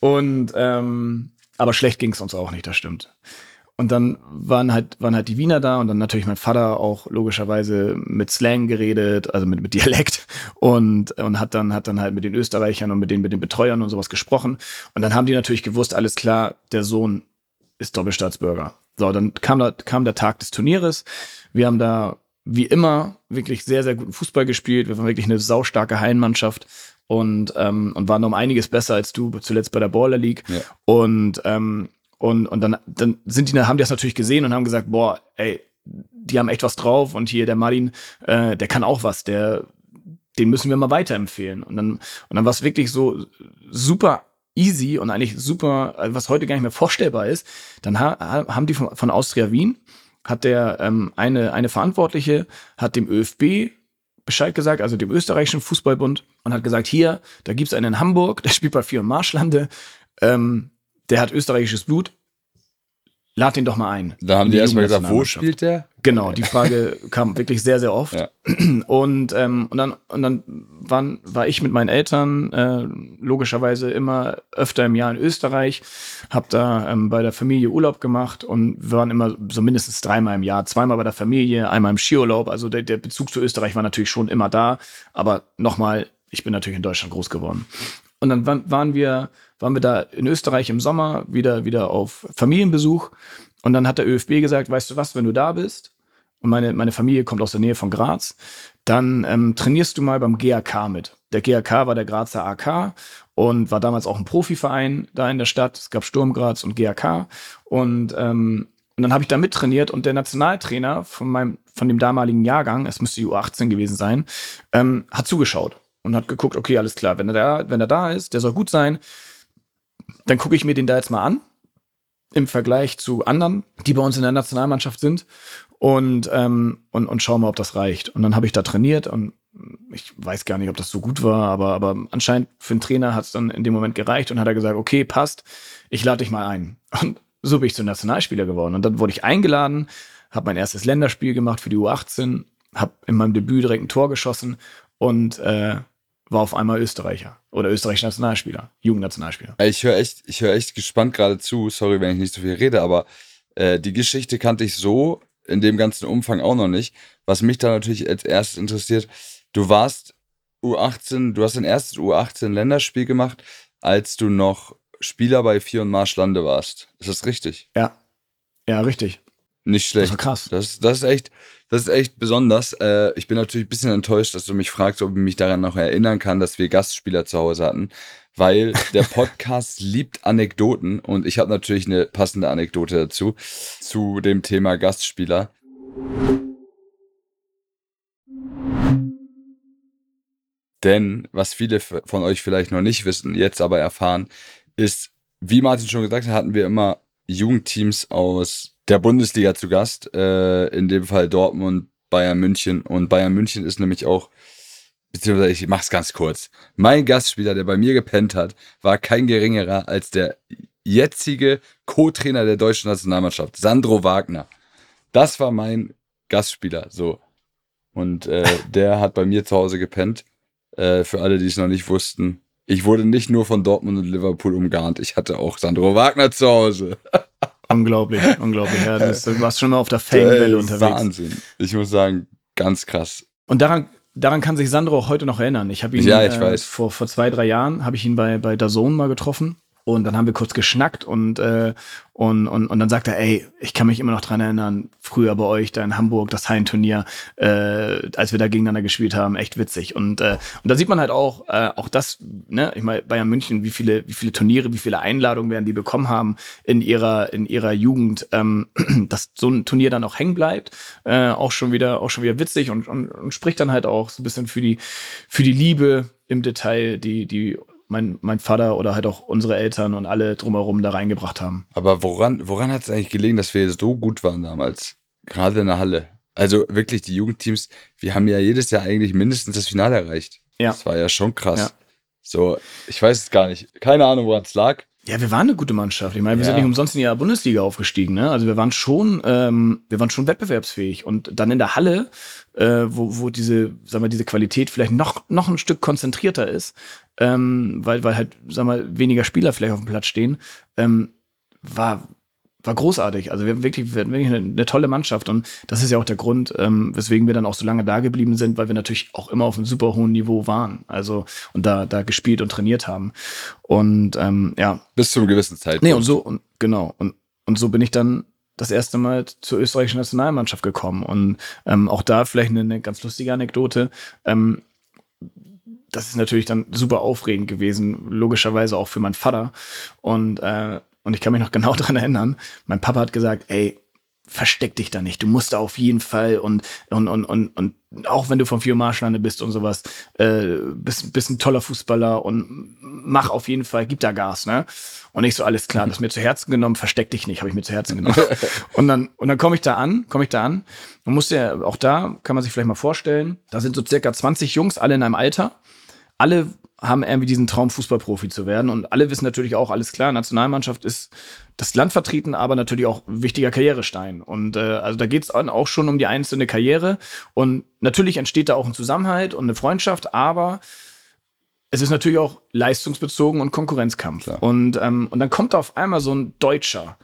und ähm, aber schlecht ging es uns auch nicht, das stimmt. Und dann waren halt, waren halt die Wiener da und dann natürlich mein Vater auch logischerweise mit Slang geredet, also mit, mit Dialekt und, und hat dann, hat dann halt mit den Österreichern und mit den, mit den Betreuern und sowas gesprochen. Und dann haben die natürlich gewusst, alles klar, der Sohn ist Doppelstaatsbürger. So, dann kam, da, kam der Tag des Turnieres. Wir haben da wie immer wirklich sehr, sehr guten Fußball gespielt. Wir waren wirklich eine saustarke Hallenmannschaft und, ähm, und waren um einiges besser als du zuletzt bei der Baller League. Ja. Und, ähm, und, und dann, dann sind die, haben die das natürlich gesehen und haben gesagt, boah, ey, die haben echt was drauf und hier der Martin, äh, der kann auch was, der, den müssen wir mal weiterempfehlen. Und dann, und dann war es wirklich so super easy und eigentlich super, was heute gar nicht mehr vorstellbar ist. Dann ha haben die von, von Austria Wien, hat der ähm, eine, eine Verantwortliche, hat dem ÖFB Bescheid gesagt, also dem österreichischen Fußballbund, und hat gesagt, hier, da gibt's einen in Hamburg, der spielt bei Vier Marschlande, ähm, der hat österreichisches Blut, lad den doch mal ein. Da haben die, die erstmal gesagt, wo spielt der? Genau, die Frage kam wirklich sehr, sehr oft. Ja. Und, ähm, und dann, und dann waren, war ich mit meinen Eltern äh, logischerweise immer öfter im Jahr in Österreich, habe da ähm, bei der Familie Urlaub gemacht und wir waren immer so mindestens dreimal im Jahr, zweimal bei der Familie, einmal im Skiurlaub. Also der, der Bezug zu Österreich war natürlich schon immer da, aber nochmal, ich bin natürlich in Deutschland groß geworden. Und dann waren wir, waren wir da in Österreich im Sommer wieder, wieder auf Familienbesuch. Und dann hat der ÖFB gesagt, weißt du was, wenn du da bist und meine, meine Familie kommt aus der Nähe von Graz, dann ähm, trainierst du mal beim GAK mit. Der GAK war der Grazer AK und war damals auch ein Profiverein da in der Stadt. Es gab Sturm Graz und GAK. Und, ähm, und dann habe ich da mittrainiert und der Nationaltrainer von meinem, von dem damaligen Jahrgang, es müsste die U18 gewesen sein, ähm, hat zugeschaut und hat geguckt, okay, alles klar, wenn er da, wenn er da ist, der soll gut sein, dann gucke ich mir den da jetzt mal an im Vergleich zu anderen, die bei uns in der Nationalmannschaft sind. und, ähm, und, und schau mal, ob das reicht. Und dann habe ich da trainiert und ich weiß gar nicht, ob das so gut war, aber, aber anscheinend für einen Trainer hat es dann in dem Moment gereicht und hat er gesagt, okay, passt, ich lade dich mal ein. Und so bin ich zum Nationalspieler geworden. Und dann wurde ich eingeladen, habe mein erstes Länderspiel gemacht für die U18, habe in meinem Debüt direkt ein Tor geschossen und äh, war auf einmal Österreicher oder österreichischer Nationalspieler, Jugendnationalspieler. Ich höre echt, ich höre echt gespannt gerade zu. Sorry, wenn ich nicht so viel rede, aber äh, die Geschichte kannte ich so in dem ganzen Umfang auch noch nicht. Was mich da natürlich als erstes interessiert, du warst U18, du hast dein erstes U18-Länderspiel gemacht, als du noch Spieler bei Vier und Marschlande warst. Ist das richtig? Ja. Ja, richtig. Nicht schlecht. Das krass. Das, das ist echt, das ist echt besonders. Äh, ich bin natürlich ein bisschen enttäuscht, dass du mich fragst, ob ich mich daran noch erinnern kann, dass wir Gastspieler zu Hause hatten, weil der Podcast liebt Anekdoten und ich habe natürlich eine passende Anekdote dazu zu dem Thema Gastspieler. Denn was viele von euch vielleicht noch nicht wissen, jetzt aber erfahren, ist, wie Martin schon gesagt hat, hatten wir immer Jugendteams aus der Bundesliga zu Gast. Äh, in dem Fall Dortmund, Bayern München. Und Bayern München ist nämlich auch, beziehungsweise ich mach's ganz kurz. Mein Gastspieler, der bei mir gepennt hat, war kein geringerer als der jetzige Co-Trainer der deutschen Nationalmannschaft, Sandro Wagner. Das war mein Gastspieler, so. Und äh, der hat bei mir zu Hause gepennt. Äh, für alle, die es noch nicht wussten. Ich wurde nicht nur von Dortmund und Liverpool umgarnt, ich hatte auch Sandro Wagner zu Hause. Unglaublich, unglaublich. Ja, das, du warst schon mal auf der Fangwelle unterwegs. Wahnsinn. Ich muss sagen, ganz krass. Und daran, daran kann sich Sandro auch heute noch erinnern. Ich habe ihn Ja, ich äh, vor vor zwei drei Jahren habe ich ihn bei bei Dazone mal getroffen und dann haben wir kurz geschnackt und äh, und, und und dann sagt er, ey, ich kann mich immer noch dran erinnern, früher bei euch da in Hamburg das Hallenturnier, äh, als wir da gegeneinander gespielt haben, echt witzig. Und äh, und da sieht man halt auch äh, auch das, ne, ich meine Bayern München, wie viele wie viele Turniere, wie viele Einladungen werden die bekommen haben in ihrer in ihrer Jugend, ähm, dass so ein Turnier dann auch hängen bleibt, äh, auch schon wieder auch schon wieder witzig und, und, und spricht dann halt auch so ein bisschen für die für die Liebe im Detail, die die mein, mein Vater oder halt auch unsere Eltern und alle drumherum da reingebracht haben. Aber woran, woran hat es eigentlich gelegen, dass wir so gut waren damals? Gerade in der Halle. Also wirklich, die Jugendteams, wir haben ja jedes Jahr eigentlich mindestens das Finale erreicht. Ja. Das war ja schon krass. Ja. So, ich weiß es gar nicht. Keine Ahnung, woran es lag. Ja, wir waren eine gute Mannschaft. Ich meine, wir Ja. sind nicht umsonst in die Bundesliga aufgestiegen. Ne? Also wir waren schon, ähm, wir waren schon wettbewerbsfähig. Und dann in der Halle, äh, wo, wo diese, sagen wir, diese Qualität vielleicht noch, noch ein Stück konzentrierter ist, ähm, weil, weil halt, sagen wir, weniger Spieler vielleicht auf dem Platz stehen, ähm, war, war großartig. Also wir haben wirklich, wir hatten wirklich eine, eine tolle Mannschaft. Und das ist ja auch der Grund, ähm, weswegen wir dann auch so lange da geblieben sind, weil wir natürlich auch immer auf einem super hohen Niveau waren. Also und da, da gespielt und trainiert haben. Und ähm, ja, Bis zu einem gewissen Zeitpunkt. Nee, und so, und genau. Und, und so bin ich dann das erste Mal zur österreichischen Nationalmannschaft gekommen. Und ähm, auch da vielleicht eine, eine ganz lustige Anekdote. Ähm, das ist natürlich dann super aufregend gewesen, logischerweise auch für meinen Vater. Und, äh, und ich kann mich noch genau dran erinnern, mein Papa hat gesagt, ey, versteck dich da nicht, du musst da auf jeden Fall und, und, und, und, und auch wenn du vom Vier Marschlande bist und sowas, äh, bist, bist ein toller Fußballer und mach auf jeden Fall, gib da Gas, ne? Und ich so, alles klar, das mir zu Herzen genommen, versteck dich nicht, habe ich mir zu Herzen genommen. und dann, und dann komme ich da an, komme ich da an. Man muss ja, auch da kann man sich vielleicht mal vorstellen, da sind so circa 20 Jungs, alle in einem Alter. Alle haben irgendwie diesen Traum, Fußballprofi zu werden. Und alle wissen natürlich auch, alles klar, Nationalmannschaft ist das Land vertreten, aber natürlich auch wichtiger Karrierestein. Und äh, also da geht es auch schon um die einzelne Karriere. Und natürlich entsteht da auch ein Zusammenhalt und eine Freundschaft, aber es ist natürlich auch leistungsbezogen und Konkurrenzkampf. Klar. Und, ähm, und dann kommt da auf einmal so ein Deutscher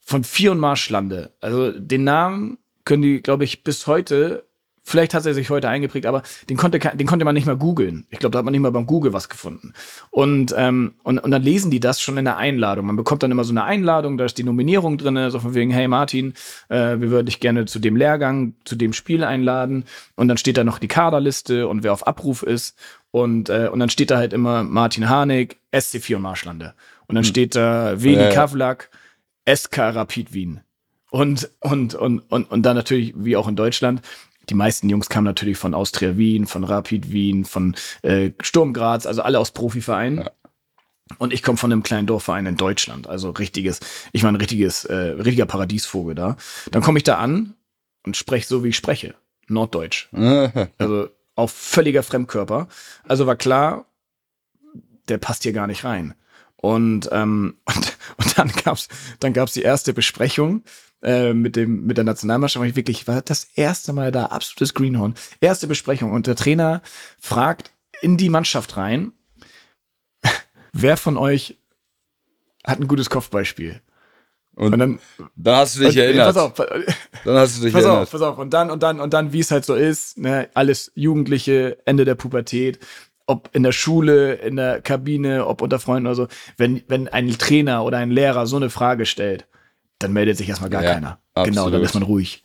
von Vier und Marschlande. Also den Namen können die, glaube ich, bis heute, vielleicht hat er sich heute eingeprägt, aber den konnte, den konnte man nicht mal googeln. Ich glaube, da hat man nicht mal beim Google was gefunden. Und, ähm, und, und dann lesen die das schon in der Einladung. Man bekommt dann immer so eine Einladung, da ist die Nominierung drin, so von wegen, hey Martin, äh, wir würden dich gerne zu dem Lehrgang, zu dem Spiel einladen. Und dann steht da noch die Kaderliste und wer auf Abruf ist. Und, äh, und dann steht da halt immer Martin Harnik, SC4 und Marschlande. Und dann steht da Veli ja. Kavlak, SK Rapid Wien. Und, und, und, und, und dann natürlich, wie auch in Deutschland, die meisten Jungs kamen natürlich von Austria Wien, von Rapid Wien, von äh, Sturm Graz, also alle aus Profivereinen. Ja. Und ich komme von einem kleinen Dorfverein in Deutschland, also richtiges, ich war ein richtiges, äh, richtiger Paradiesvogel da. Dann komme ich da an und und spreche so, wie ich spreche. Norddeutsch. Also auf völliger Fremdkörper. Also war klar, der passt hier gar nicht rein. Und, ähm, und, und dann gab's dann gab's die erste Besprechung äh, mit, dem, mit der Nationalmannschaft. Und ich wirklich war das erste Mal da, absolutes Greenhorn. Erste Besprechung. Und der Trainer fragt in die Mannschaft rein, wer von euch hat ein gutes Kopfbeispiel? Und, Und dann, dann hast du dich und, erinnert. Pass auf, Dann hast du dich pass erinnert. auf, pass auf. Und dann, und dann, und dann, wie es halt so ist, ne, alles Jugendliche, Ende der Pubertät, ob in der Schule, in der Kabine, ob unter Freunden oder so, wenn, wenn ein Trainer oder ein Lehrer so eine Frage stellt, dann meldet sich erstmal gar Ja, keiner. Genau, absolut. dann ist man ruhig.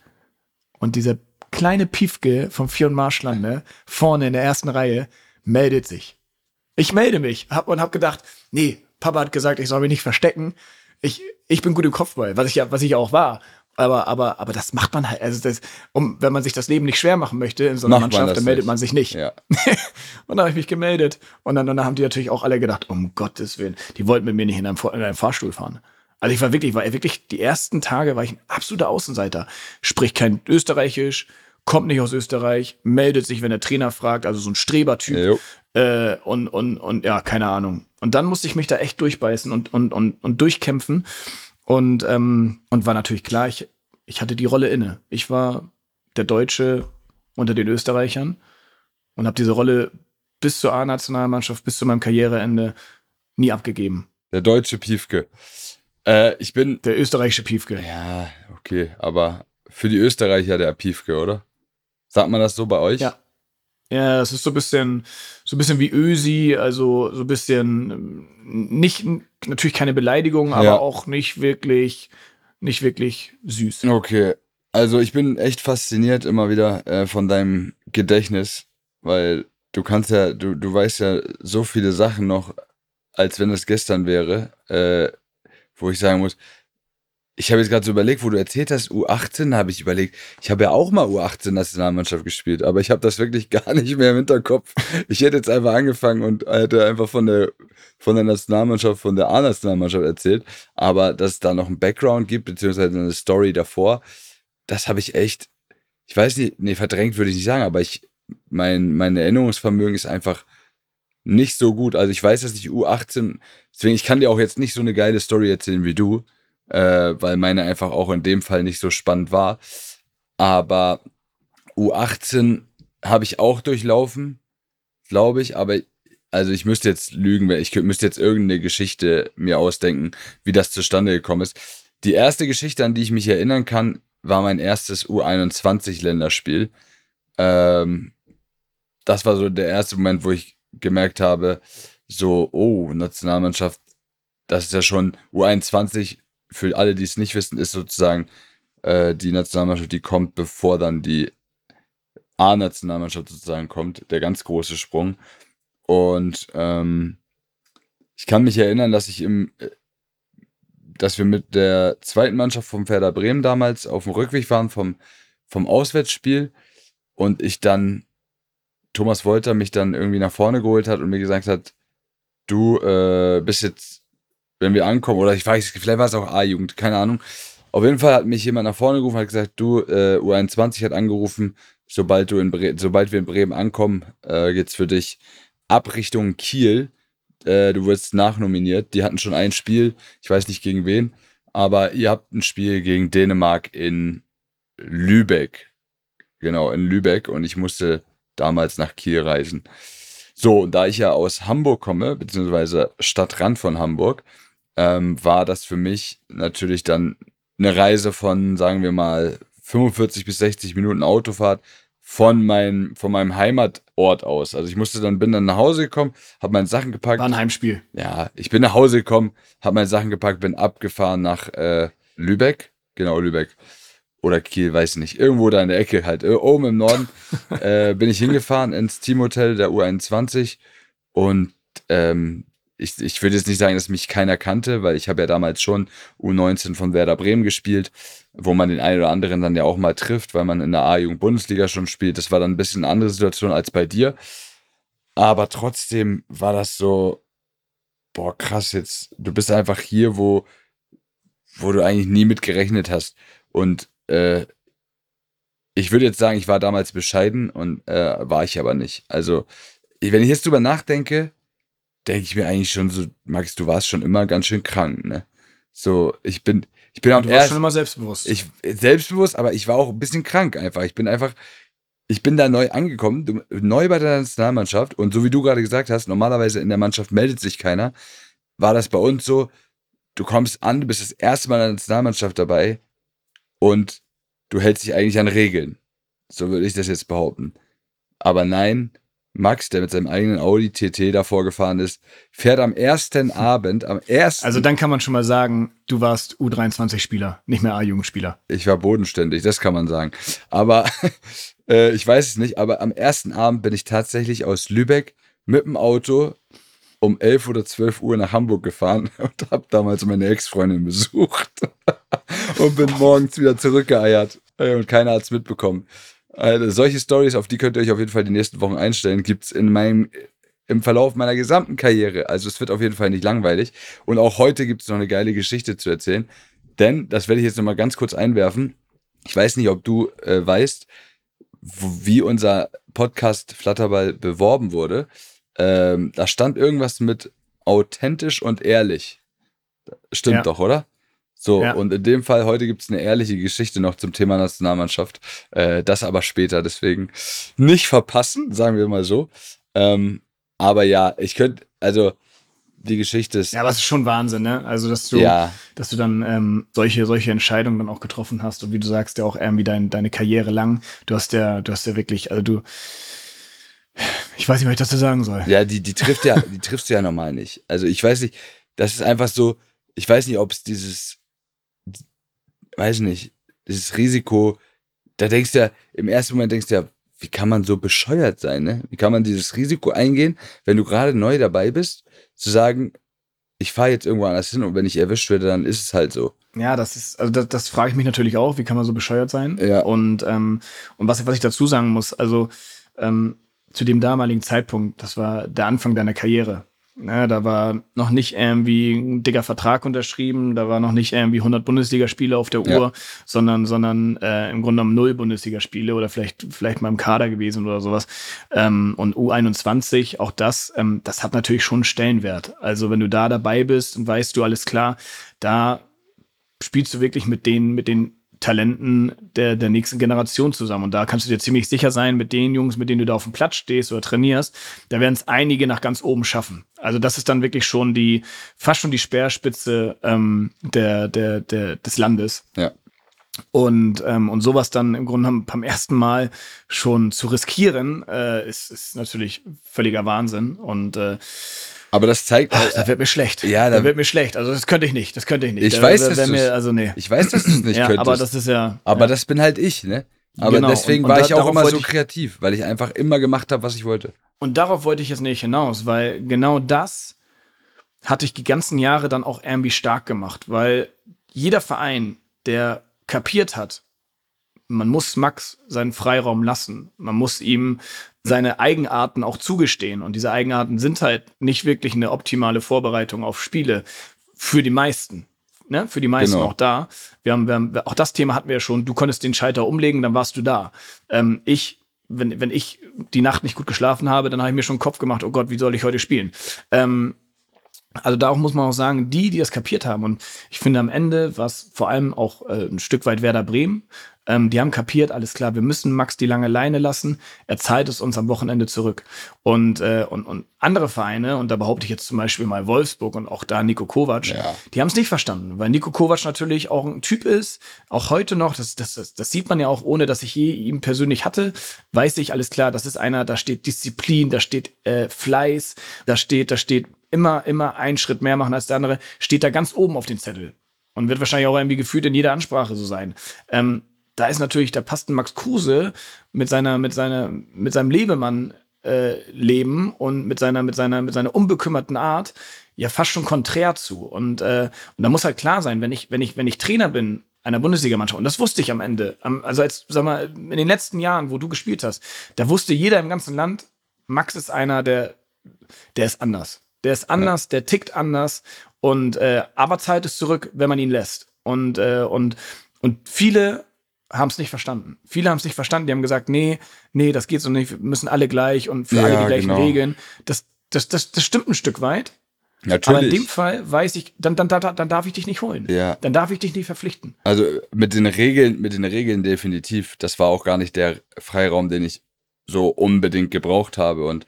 Und dieser kleine Piefke vom Vier- und Marschlande, vorne in der ersten Reihe, meldet sich. Ich melde mich hab, und hab gedacht, nee, Papa hat gesagt, ich soll mich nicht verstecken. Ich, ich bin gut im Kopfball, was ich ja, was ich auch war. Aber, aber, aber das macht man halt. Also das, um, wenn man sich das Leben nicht schwer machen möchte in so einer Macht man Mannschaft, das dann meldet nicht. man sich nicht. Ja. und dann habe ich mich gemeldet. Und dann, dann haben die natürlich auch alle gedacht, um Gottes Willen, die wollten mit mir nicht in einem, in einem Fahrstuhl fahren. Also ich war wirklich, war wirklich, die ersten Tage war ich ein absoluter Außenseiter. Spricht kein Österreichisch, kommt nicht aus Österreich, meldet sich, wenn der Trainer fragt, also so ein Strebertyp. Äh, und, und, und ja, keine Ahnung. Und dann musste ich mich da echt durchbeißen und, und, und, und durchkämpfen. Und, ähm, und war natürlich klar, ich, ich hatte die Rolle inne. Ich war der Deutsche unter den Österreichern und habe diese Rolle bis zur A-Nationalmannschaft, bis zu meinem Karriereende nie abgegeben. Der deutsche Piefke. Äh, ich bin. Der österreichische Piefke. Ja, okay, aber für die Österreicher der Piefke, oder? Sagt man das so bei euch? Ja. Ja, es ist so ein bisschen, so ein bisschen wie Ösi, also so ein bisschen ähm, nicht, natürlich keine Beleidigung, aber Ja. auch nicht wirklich, nicht wirklich süß. Okay. Also ich bin echt fasziniert immer wieder äh, von deinem Gedächtnis, weil du kannst ja, du, du weißt ja so viele Sachen noch, als wenn es gestern wäre, äh, wo ich sagen muss, ich habe jetzt gerade so überlegt, wo du erzählt hast, U18, habe ich überlegt, ich habe ja auch mal U18-Nationalmannschaft gespielt, aber ich habe das wirklich gar nicht mehr im Hinterkopf. Ich hätte jetzt einfach angefangen und hätte einfach von der, von der Nationalmannschaft, von der A-Nationalmannschaft erzählt, aber dass es da noch einen Background gibt, beziehungsweise eine Story davor, das habe ich echt, ich weiß nicht, nee, verdrängt würde ich nicht sagen, aber ich, mein, mein Erinnerungsvermögen ist einfach nicht so gut. Also ich weiß, dass ich U18, deswegen, ich kann dir auch jetzt nicht so eine geile Story erzählen wie du, äh, weil meine einfach auch in dem Fall nicht so spannend war. Aber U18 habe ich auch durchlaufen, glaube ich, aber also ich müsste jetzt lügen, weil ich müsste jetzt irgendeine Geschichte mir ausdenken, wie das zustande gekommen ist. Die erste Geschichte, an die ich mich erinnern kann, war mein erstes U21-Länderspiel. Ähm, das war so der erste Moment, wo ich gemerkt habe, so, oh, Nationalmannschaft, das ist ja schon U21, für alle, die es nicht wissen, ist sozusagen äh, die Nationalmannschaft, die kommt, bevor dann die A-Nationalmannschaft sozusagen kommt, der ganz große Sprung. Und ähm, ich kann mich erinnern, dass ich im, äh, dass wir mit der zweiten Mannschaft vom Werder Bremen damals auf dem Rückweg waren vom, vom Auswärtsspiel und ich dann Thomas Wolter mich dann irgendwie nach vorne geholt hat und mir gesagt hat, du äh, bist jetzt, wenn wir ankommen, oder ich weiß, vielleicht war es auch A-Jugend, keine Ahnung. Auf jeden Fall hat mich jemand nach vorne gerufen, hat gesagt, du, äh, U21 hat angerufen, sobald du in Bre sobald wir in Bremen ankommen, äh, geht's für dich ab Richtung Kiel. Äh, du wirst nachnominiert. Die hatten schon ein Spiel, ich weiß nicht gegen wen, aber ihr habt ein Spiel gegen Dänemark in Lübeck. Genau, in Lübeck und ich musste damals nach Kiel reisen. So, und da ich ja aus Hamburg komme, beziehungsweise Stadtrand von Hamburg, ähm, war das für mich natürlich dann eine Reise von, sagen wir mal, 45 bis 60 Minuten Autofahrt von, mein, von meinem Heimatort aus. Also ich musste dann, bin dann nach Hause gekommen, habe meine Sachen gepackt. War ein Heimspiel. Ja, ich bin nach Hause gekommen, habe meine Sachen gepackt, bin abgefahren nach äh, Lübeck. Genau, Lübeck. Oder Kiel, weiß ich nicht. Irgendwo da in der Ecke halt. Äh, Oben im Norden äh, bin ich hingefahren ins Teamhotel der U21. Und ähm, ich, ich würde jetzt nicht sagen, dass mich keiner kannte, weil ich habe ja damals schon U19 von Werder Bremen gespielt, wo man den einen oder anderen dann ja auch mal trifft, weil man in der A-Jugend-Bundesliga schon spielt. Das war dann ein bisschen eine andere Situation als bei dir. Aber trotzdem war das so, boah, krass, jetzt, du bist einfach hier, wo, wo du eigentlich nie mit gerechnet hast. Und äh, ich würde jetzt sagen, ich war damals bescheiden und äh, war ich aber nicht. Also, wenn ich jetzt drüber nachdenke, denke ich mir eigentlich schon so, Max, du warst schon immer ganz schön krank, ne? So, ich bin, ich bin auch du warst schon immer selbstbewusst. Ich, selbstbewusst, aber ich war auch ein bisschen krank einfach. Ich bin einfach, ich bin da neu angekommen, du, neu bei der Nationalmannschaft und so wie du gerade gesagt hast, normalerweise in der Mannschaft meldet sich keiner, war das bei uns so, du kommst an, du bist das erste Mal in der Nationalmannschaft dabei und du hältst dich eigentlich an Regeln. So würde ich das jetzt behaupten. Aber nein, Max, der mit seinem eigenen Audi TT davor gefahren ist, fährt am ersten Abend, am ersten. Also dann kann man schon mal sagen, du warst U23-Spieler, nicht mehr A-Jugendspieler. Ich war bodenständig, das kann man sagen. Aber äh, ich weiß es nicht, aber am ersten Abend bin ich tatsächlich aus Lübeck mit dem Auto um 11 oder 12 Uhr nach Hamburg gefahren und habe damals meine Ex-Freundin besucht und bin morgens wieder zurückgeeiert und keiner hat es mitbekommen. Also solche Stories, auf die könnt ihr euch auf jeden Fall die nächsten Wochen einstellen, gibt es in meinem im Verlauf meiner gesamten Karriere. Also es wird auf jeden Fall nicht langweilig. Und auch heute gibt es noch eine geile Geschichte zu erzählen. Denn, das werde ich jetzt nochmal ganz kurz einwerfen. Ich weiß nicht, ob du äh, weißt, wie unser Podcast Flatterball beworben wurde. Ähm, da stand irgendwas mit authentisch und ehrlich. Stimmt ja. doch, oder? So, ja. und in dem Fall, heute gibt es eine ehrliche Geschichte noch zum Thema Nationalmannschaft. Äh, das aber später, deswegen nicht verpassen, sagen wir mal so. Ähm, aber ja, ich könnte, also die Geschichte ist. Ja, aber es ist schon Wahnsinn, ne? Also, dass du, ja. dass du dann ähm, solche, solche Entscheidungen dann auch getroffen hast und wie du sagst, ja auch irgendwie dein, deine Karriere lang. Du hast ja, du hast ja wirklich, also du, ich weiß nicht, was ich dazu sagen soll. Ja, die, die trifft ja, die triffst du ja normal nicht. Also ich weiß nicht, das ist einfach so, ich weiß nicht, ob es dieses, weiß nicht, dieses Risiko, da denkst du ja, im ersten Moment denkst du ja, wie kann man so bescheuert sein, ne? Wie kann man dieses Risiko eingehen, wenn du gerade neu dabei bist, zu sagen, ich fahre jetzt irgendwo anders hin und wenn ich erwischt werde, dann ist es halt so. Ja, das ist, also das, das frage ich mich natürlich auch, wie kann man so bescheuert sein? Ja. Und, ähm, und was, was ich dazu sagen muss, also ähm, zu dem damaligen Zeitpunkt, das war der Anfang deiner Karriere. Ja, da war noch nicht irgendwie ein dicker Vertrag unterschrieben, da war noch nicht irgendwie 100 Bundesligaspiele auf der Uhr, ja. sondern, sondern äh, im Grunde genommen null Bundesligaspiele oder vielleicht, vielleicht mal im Kader gewesen oder sowas. Ähm, und U21, auch das, ähm, das hat natürlich schon einen Stellenwert. Also wenn du da dabei bist und weißt du, alles klar, da spielst du wirklich mit denen, mit den Talenten der, der nächsten Generation zusammen. Und da kannst du dir ziemlich sicher sein, mit den Jungs, mit denen du da auf dem Platz stehst oder trainierst, da werden es einige nach ganz oben schaffen. Also das ist dann wirklich schon die, fast schon die Speerspitze ähm, der, der, der, des Landes. Ja. Und, ähm, und sowas dann im Grunde beim ersten Mal schon zu riskieren, äh, ist, ist natürlich völliger Wahnsinn. Und äh, aber das zeigt halt. Da wird mir schlecht. Ja, da, da, wird mir schlecht. Also das könnte ich nicht. Das könnte ich nicht. Ich da, weiß, da, dass mir, also nee. Ich weiß, dass du es nicht ja, könntest. Aber das ist ja. Aber ja. das bin halt ich, ne? Aber genau. deswegen und, war und ich auch immer so kreativ, weil ich einfach immer gemacht habe, was ich wollte. Und darauf wollte ich jetzt nicht hinaus, weil genau das hatte ich die ganzen Jahre dann auch irgendwie stark gemacht, weil jeder Verein, der kapiert hat, man muss Max seinen Freiraum lassen. Man muss ihm seine Eigenarten auch zugestehen. Und diese Eigenarten sind halt nicht wirklich eine optimale Vorbereitung auf Spiele für die meisten. Ne? Für die meisten genau. auch da. Wir haben, wir haben, auch das Thema hatten wir ja schon. Du konntest den Schalter umlegen, dann warst du da. Ähm, ich, wenn, wenn ich die Nacht nicht gut geschlafen habe, dann habe ich mir schon Kopf gemacht, oh Gott, wie soll ich heute spielen? Ähm, also darauf muss man auch sagen, die, die das kapiert haben. Und ich finde am Ende war es vor allem auch äh, ein Stück weit Werder Bremen, ähm, die haben kapiert, alles klar, wir müssen Max die lange Leine lassen. Er zahlt es uns am Wochenende zurück. Und, äh, und, und andere Vereine, und da behaupte ich jetzt zum Beispiel mal Wolfsburg und auch da Nico Kovac, ja. die haben es nicht verstanden, weil Nico Kovac natürlich auch ein Typ ist, auch heute noch, das, das, das, das sieht man ja auch, ohne dass ich je ihn persönlich hatte, weiß ich alles klar, das ist einer, da steht Disziplin, da steht äh, Fleiß, da steht, da steht immer, immer einen Schritt mehr machen als der andere, steht da ganz oben auf den Zettel. Und wird wahrscheinlich auch irgendwie gefühlt in jeder Ansprache so sein. Ähm, da ist natürlich, da passt ein Max Kruse mit seiner, mit seiner, mit seinem Lebemann äh, Leben und mit seiner, mit seiner, mit seiner unbekümmerten Art ja fast schon konträr zu. Und, äh, und da muss halt klar sein, wenn ich, wenn ich, wenn ich Trainer bin einer Bundesligamannschaft, und das wusste ich am Ende, also als, sag mal, in den letzten Jahren, wo du gespielt hast, da wusste jeder im ganzen Land, Max ist einer, der, der ist anders. Der ist anders, ja. der tickt anders und äh, aber zahlt es zurück, wenn man ihn lässt. Und, äh, und, und viele haben es nicht verstanden. Viele haben es nicht verstanden. Die haben gesagt, nee, nee, das geht so nicht. Wir müssen alle gleich und für Ja, alle die gleichen genau. Regeln. Das, das, das, das stimmt ein Stück weit. Natürlich. Aber in dem Fall weiß ich, dann, dann, dann, dann darf ich dich nicht holen. Ja. Dann darf ich dich nicht verpflichten. Also mit den Regeln, mit den Regeln definitiv. Das war auch gar nicht der Freiraum, den ich so unbedingt gebraucht habe. Und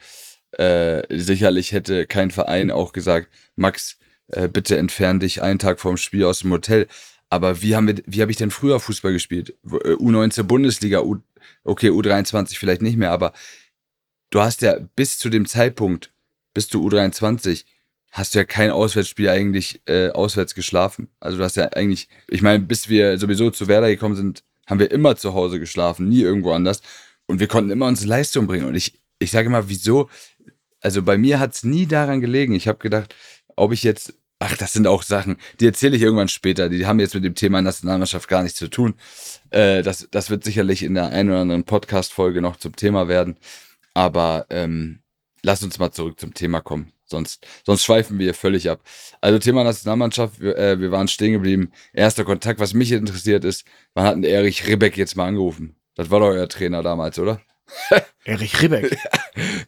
äh, sicherlich hätte kein Verein auch gesagt, Max, äh, bitte entfern dich einen Tag vorm Spiel aus dem Hotel. Aber wie wie habe ich denn früher Fußball gespielt? Äh, U19 Bundesliga, U, okay, U23 vielleicht nicht mehr, aber du hast ja bis zu dem Zeitpunkt, bis du U23, hast du ja kein Auswärtsspiel eigentlich äh, auswärts geschlafen. Also du hast ja eigentlich, ich meine, bis wir sowieso zu Werder gekommen sind, haben wir immer zu Hause geschlafen, nie irgendwo anders. Und wir konnten immer unsere Leistung bringen. Und ich, ich sage immer, wieso? Also bei mir hat es nie daran gelegen. Ich habe gedacht, ob ich jetzt, ach, das sind auch Sachen, die erzähle ich irgendwann später. Die haben jetzt mit dem Thema Nationalmannschaft gar nichts zu tun. Äh, das, das wird sicherlich in der einen oder anderen Podcast-Folge noch zum Thema werden. Aber ähm, lass uns mal zurück zum Thema kommen. Sonst, sonst schweifen wir völlig ab. Also Thema Nationalmannschaft, wir, äh, wir waren stehen geblieben. Erster Kontakt, was mich interessiert ist, wann hat denn Erich Ribbeck jetzt mal angerufen? Das war doch euer Trainer damals, oder? Erich Ribbeck,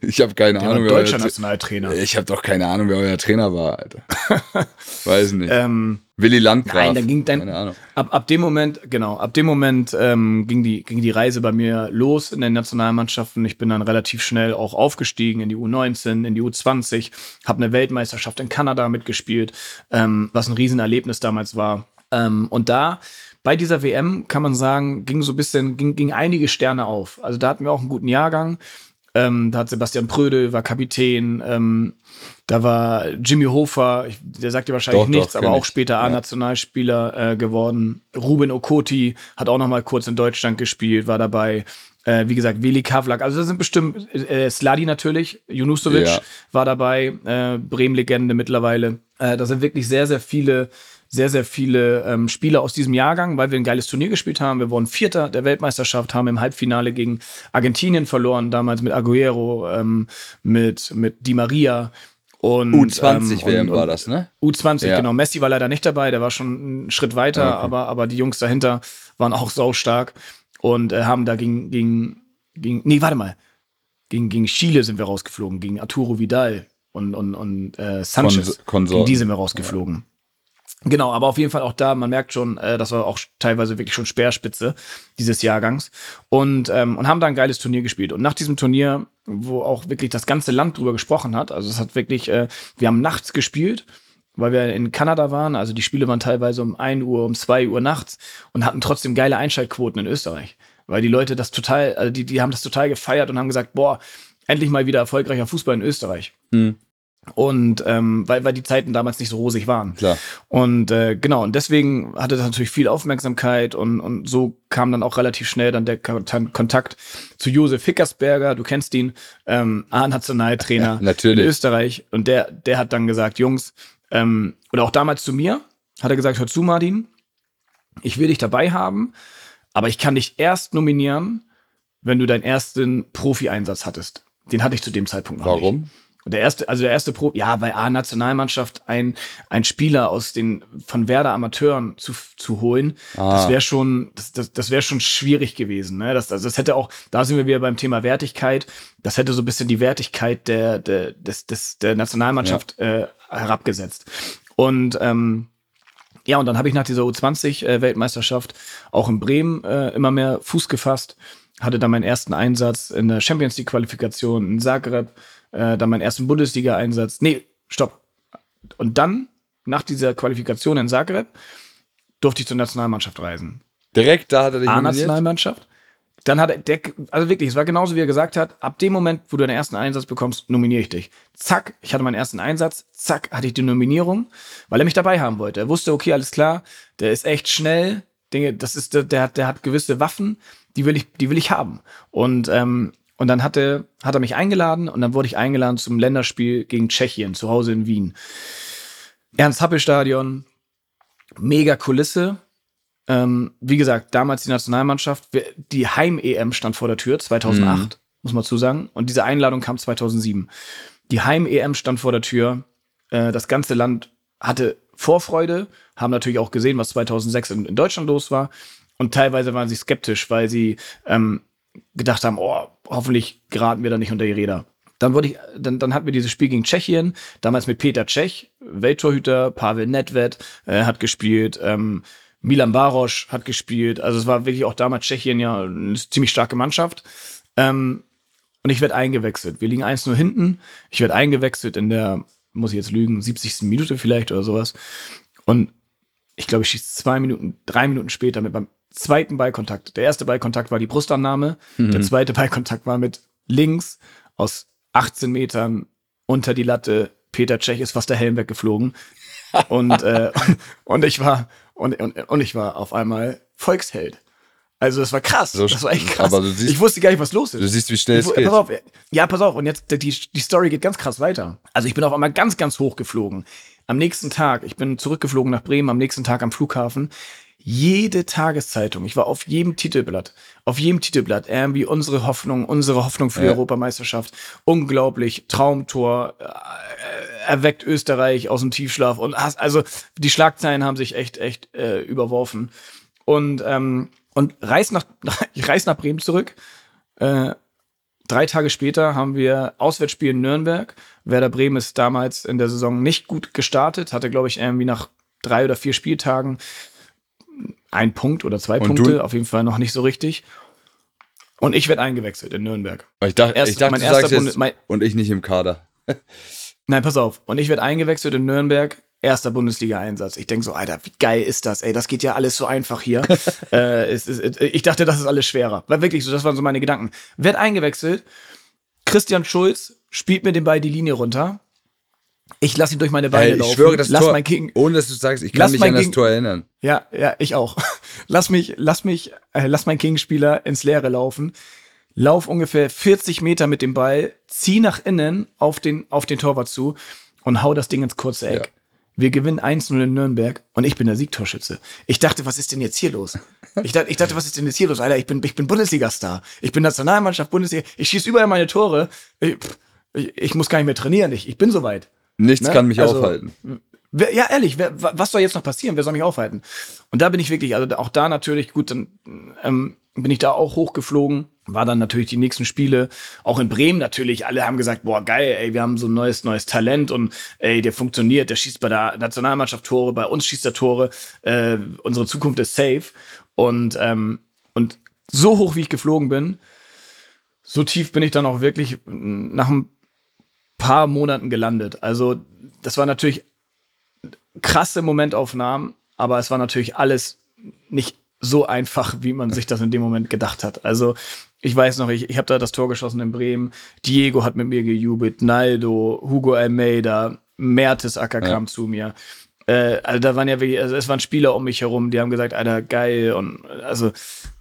Ich habe keine der war Ahnung, wer euer deutscher Tra- Nationaltrainer. Ich habe doch keine Ahnung, wer euer Trainer war, Alter. Weiß nicht. Ähm, Willi Landgraf. nein, dann ging keine dann Ahnung. ab, ab dem Moment, genau, ab dem Moment ähm, ging, die, ging die Reise bei mir los in den Nationalmannschaften. Ich bin dann relativ schnell auch aufgestiegen in die U19, in die U20, habe eine Weltmeisterschaft in Kanada mitgespielt, ähm, was ein Riesenerlebnis damals war. Ähm, und da bei dieser WM kann man sagen, ging so ein bisschen, ging, ging einige Sterne auf. Also da hatten wir auch einen guten Jahrgang. Ähm, da hat Sebastian Prödel, war Kapitän. Ähm, da war Jimmy Hofer, ich, der sagt dir wahrscheinlich Doch, doch, nichts, aber kenn auch später. A-Nationalspieler äh, geworden. Ruben Okoti hat auch noch mal kurz in Deutschland gespielt, war dabei. Äh, wie gesagt, Veli Kavlak. Also da sind bestimmt äh, Sladi natürlich, Junusovic Ja. war dabei, äh, Bremen-Legende mittlerweile. Äh, da sind wirklich sehr, sehr viele, sehr, sehr viele ähm, Spieler aus diesem Jahrgang, weil wir ein geiles Turnier gespielt haben. Wir wurden Vierter der Weltmeisterschaft, haben im Halbfinale gegen Argentinien verloren, damals mit Aguero, ähm, mit, mit Di Maria. Und, U20 ähm, WM und- war das, ne? U20, Ja. genau. Messi war leider nicht dabei, der war schon einen Schritt weiter, Okay. aber, aber die Jungs dahinter waren auch saustark und äh, haben da gegen, gegen, gegen, nee, warte mal, gegen, gegen Chile sind wir rausgeflogen, gegen Arturo Vidal und, und, und äh, Sanchez. Kons- gegen die sind wir rausgeflogen. Genau, aber auf jeden Fall auch da, man merkt schon, äh, das war auch teilweise wirklich schon Speerspitze dieses Jahrgangs. Und, ähm, und haben da ein geiles Turnier gespielt. Und nach diesem Turnier, wo auch wirklich das ganze Land drüber gesprochen hat, also es hat wirklich, äh, wir haben nachts gespielt, weil wir in Kanada waren, also die Spiele waren teilweise um 1 Uhr, um 2 Uhr nachts und hatten trotzdem geile Einschaltquoten in Österreich. Weil die Leute das total, also die, die haben das total gefeiert und haben gesagt, boah, endlich mal wieder erfolgreicher Fußball in Österreich. Hm. Und ähm, weil, weil die Zeiten damals nicht so rosig waren. Klar. Und äh, genau, und deswegen hatte das natürlich viel Aufmerksamkeit und, und so kam dann auch relativ schnell dann der Kon- Kontakt zu Josef Hickersberger, du kennst ihn, ähm, A-Nationaltrainer Ja, natürlich. in Österreich. Und der, der hat dann gesagt, Jungs, ähm, oder auch damals zu mir, hat er gesagt, hör zu, Martin, ich will dich dabei haben, aber ich kann dich erst nominieren, wenn du deinen ersten Profi-Einsatz hattest. Den hatte ich zu dem Zeitpunkt noch nicht. Warum? Und der erste, also der erste Pro, ja, bei A-Nationalmannschaft ein, ein Spieler aus den von Werder Amateuren zu, zu holen, Ah. das wäre schon, das, das, das wäre schon schwierig gewesen. Ne? Das, also das hätte auch, da sind wir wieder beim Thema Wertigkeit, das hätte so ein bisschen die Wertigkeit der, der, des, des, der Nationalmannschaft äh, herabgesetzt. Und ähm, ja, und dann habe ich nach dieser U20-Weltmeisterschaft auch in Bremen äh, immer mehr Fuß gefasst, hatte dann meinen ersten Einsatz in der Champions League-Qualifikation in Zagreb, äh, dann meinen ersten Bundesliga-Einsatz. Nee, stopp. Und dann, nach dieser Qualifikation in Zagreb, durfte ich zur Nationalmannschaft reisen. Direkt da hat er dich? A-Nationalmannschaft. Dann hat er, der, also wirklich, es war genauso, wie er gesagt hat, ab dem Moment, wo du deinen ersten Einsatz bekommst, nominiere ich dich. Zack, ich hatte meinen ersten Einsatz, zack, hatte ich die Nominierung, weil er mich dabei haben wollte. Er wusste, okay, alles klar, der ist echt schnell, Dinge, das ist, der, der, hat, der hat gewisse Waffen, die will ich, die will ich haben. Und, ähm, und dann hatte, hat er mich eingeladen und dann wurde ich eingeladen zum Länderspiel gegen Tschechien, zu Hause in Wien. Ernst-Happel-Stadion, mega Kulisse, ähm, wie gesagt, damals die Nationalmannschaft, die Heim-EM stand vor der Tür, 2008, muss man zu sagen. Und diese Einladung kam 2007. Die Heim-EM stand vor der Tür. Äh, das ganze Land hatte Vorfreude, haben natürlich auch gesehen, was 2006 in, in Deutschland los war. Und teilweise waren sie skeptisch, weil sie ähm, gedacht haben, oh, hoffentlich geraten wir da nicht unter die Räder. Dann, wurde ich, dann, dann hatten wir dieses Spiel gegen Tschechien, damals mit Peter Tschech, Welttorhüter, Pavel Nedved äh, hat gespielt, ähm, Milan Barosch hat gespielt. Also es war wirklich auch damals Tschechien ja eine ziemlich starke Mannschaft. Ähm, und ich werde eingewechselt. Wir liegen 1-0 hinten. Ich werde eingewechselt in der, muss ich jetzt lügen, 70. Minute vielleicht oder sowas. Und ich glaube, ich schieße zwei Minuten, drei Minuten später mit meinem zweiten Ballkontakt. Der erste Ballkontakt war die Brustannahme. Mhm. Der zweite Ballkontakt war mit links aus 18 Metern unter die Latte. Peter Tschech ist fast der Helm weggeflogen. und, äh, und ich war, und, und, und ich war auf einmal Volksheld. Also das war krass. So, das war echt krass. Siehst, ich wusste gar nicht, was los ist. Du siehst, wie schnell es geht. Pass auf, ja, pass auf. Und jetzt, die, die Story geht ganz krass weiter. Also ich bin auf einmal ganz, ganz hoch geflogen. Am nächsten Tag, ich bin zurückgeflogen nach Bremen, am nächsten Tag am Flughafen jede Tageszeitung, ich war auf jedem Titelblatt, auf jedem Titelblatt, irgendwie unsere Hoffnung, unsere Hoffnung für die ja. Europameisterschaft, unglaublich, Traumtor, äh, erweckt Österreich aus dem Tiefschlaf und also die Schlagzeilen haben sich echt, echt äh, überworfen und ähm, und reist nach ich reise nach Bremen zurück. Äh, drei Tage später haben wir Auswärtsspiel in Nürnberg. Werder Bremen ist damals in der Saison nicht gut gestartet, hatte glaube ich irgendwie nach drei oder vier Spieltagen ein Punkt oder zwei und Punkte, du? auf jeden Fall noch nicht so richtig. Und ich werde eingewechselt in Nürnberg. Ich dachte, Erst, ich dachte mein du sagst jetzt, mein, und ich nicht im Kader. Nein, pass auf. Und ich werde eingewechselt in Nürnberg. Erster Bundesliga-Einsatz. Ich denke so, Alter, wie geil ist das? Ey, das geht ja alles so einfach hier. äh, es, es, ich dachte, das ist alles schwerer. War wirklich so, das waren so meine Gedanken. Werd eingewechselt. Christian Schulz spielt mir den Ball die Linie runter. Ich lasse ihn durch meine Beine ich laufen. Ich schwöre, das lass Tor, mein King, ohne dass du sagst, ich kann mich an das King, Tor erinnern. Ja, ja, ich auch. Lass mich, lass mich, äh, lass mein King-Spieler ins Leere laufen. Lauf ungefähr 40 Meter mit dem Ball, zieh nach innen auf den, auf den Torwart zu und hau das Ding ins kurze Eck. Ja. Wir gewinnen 1-0 in Nürnberg und ich bin der Siegtorschütze. Ich dachte, was ist denn jetzt hier los? Ich dachte, ich dachte, was ist denn jetzt hier los? Alter, ich bin, ich bin Bundesliga-Star. Ich bin Nationalmannschaft, Bundesliga. Ich schieße überall meine Tore. Ich, ich, ich muss gar nicht mehr trainieren. Ich, ich bin soweit. Nichts ne? kann mich also, aufhalten. Wer, ja, ehrlich, wer, was soll jetzt noch passieren? Wer soll mich aufhalten? Und da bin ich wirklich, also auch da natürlich, gut, dann ähm, bin ich da auch hochgeflogen, war dann natürlich die nächsten Spiele, auch in Bremen natürlich, alle haben gesagt, boah, geil, ey, wir haben so ein neues, neues Talent und ey, der funktioniert, der schießt bei der Nationalmannschaft Tore, bei uns schießt er Tore, äh, unsere Zukunft ist safe. Und, ähm, und so hoch, wie ich geflogen bin, so tief bin ich dann auch wirklich nach einem paar Monaten gelandet. Also das war natürlich krasse Momentaufnahmen, aber es war natürlich alles nicht so einfach, wie man sich das in dem Moment gedacht hat. Also ich weiß noch, ich, ich habe da das Tor geschossen in Bremen. Diego hat mit mir gejubelt, Naldo, Hugo Almeida, Mertesacker ja. kam zu mir. Äh, also da waren ja wirklich, also es waren Spieler um mich herum, die haben gesagt, Alter, geil. Und also,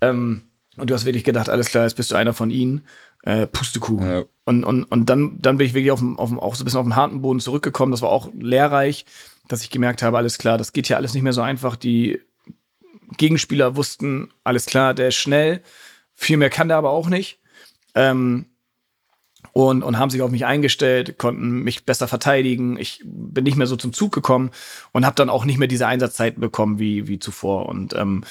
ähm, und du hast wirklich gedacht, alles klar, jetzt bist du einer von ihnen äh, Pustekuchen. Ja. Und, und, und dann, dann bin ich wirklich auf dem, auf dem, auch so ein bisschen auf den harten Boden zurückgekommen. Das war auch lehrreich, dass ich gemerkt habe, alles klar, das geht ja alles nicht mehr so einfach. Die Gegenspieler wussten, alles klar, der ist schnell. Viel mehr kann der aber auch nicht. Ähm, und, und haben sich auf mich eingestellt, konnten mich besser verteidigen. Ich bin nicht mehr so zum Zug gekommen und habe dann auch nicht mehr diese Einsatzzeiten bekommen wie, wie zuvor. Und ähm,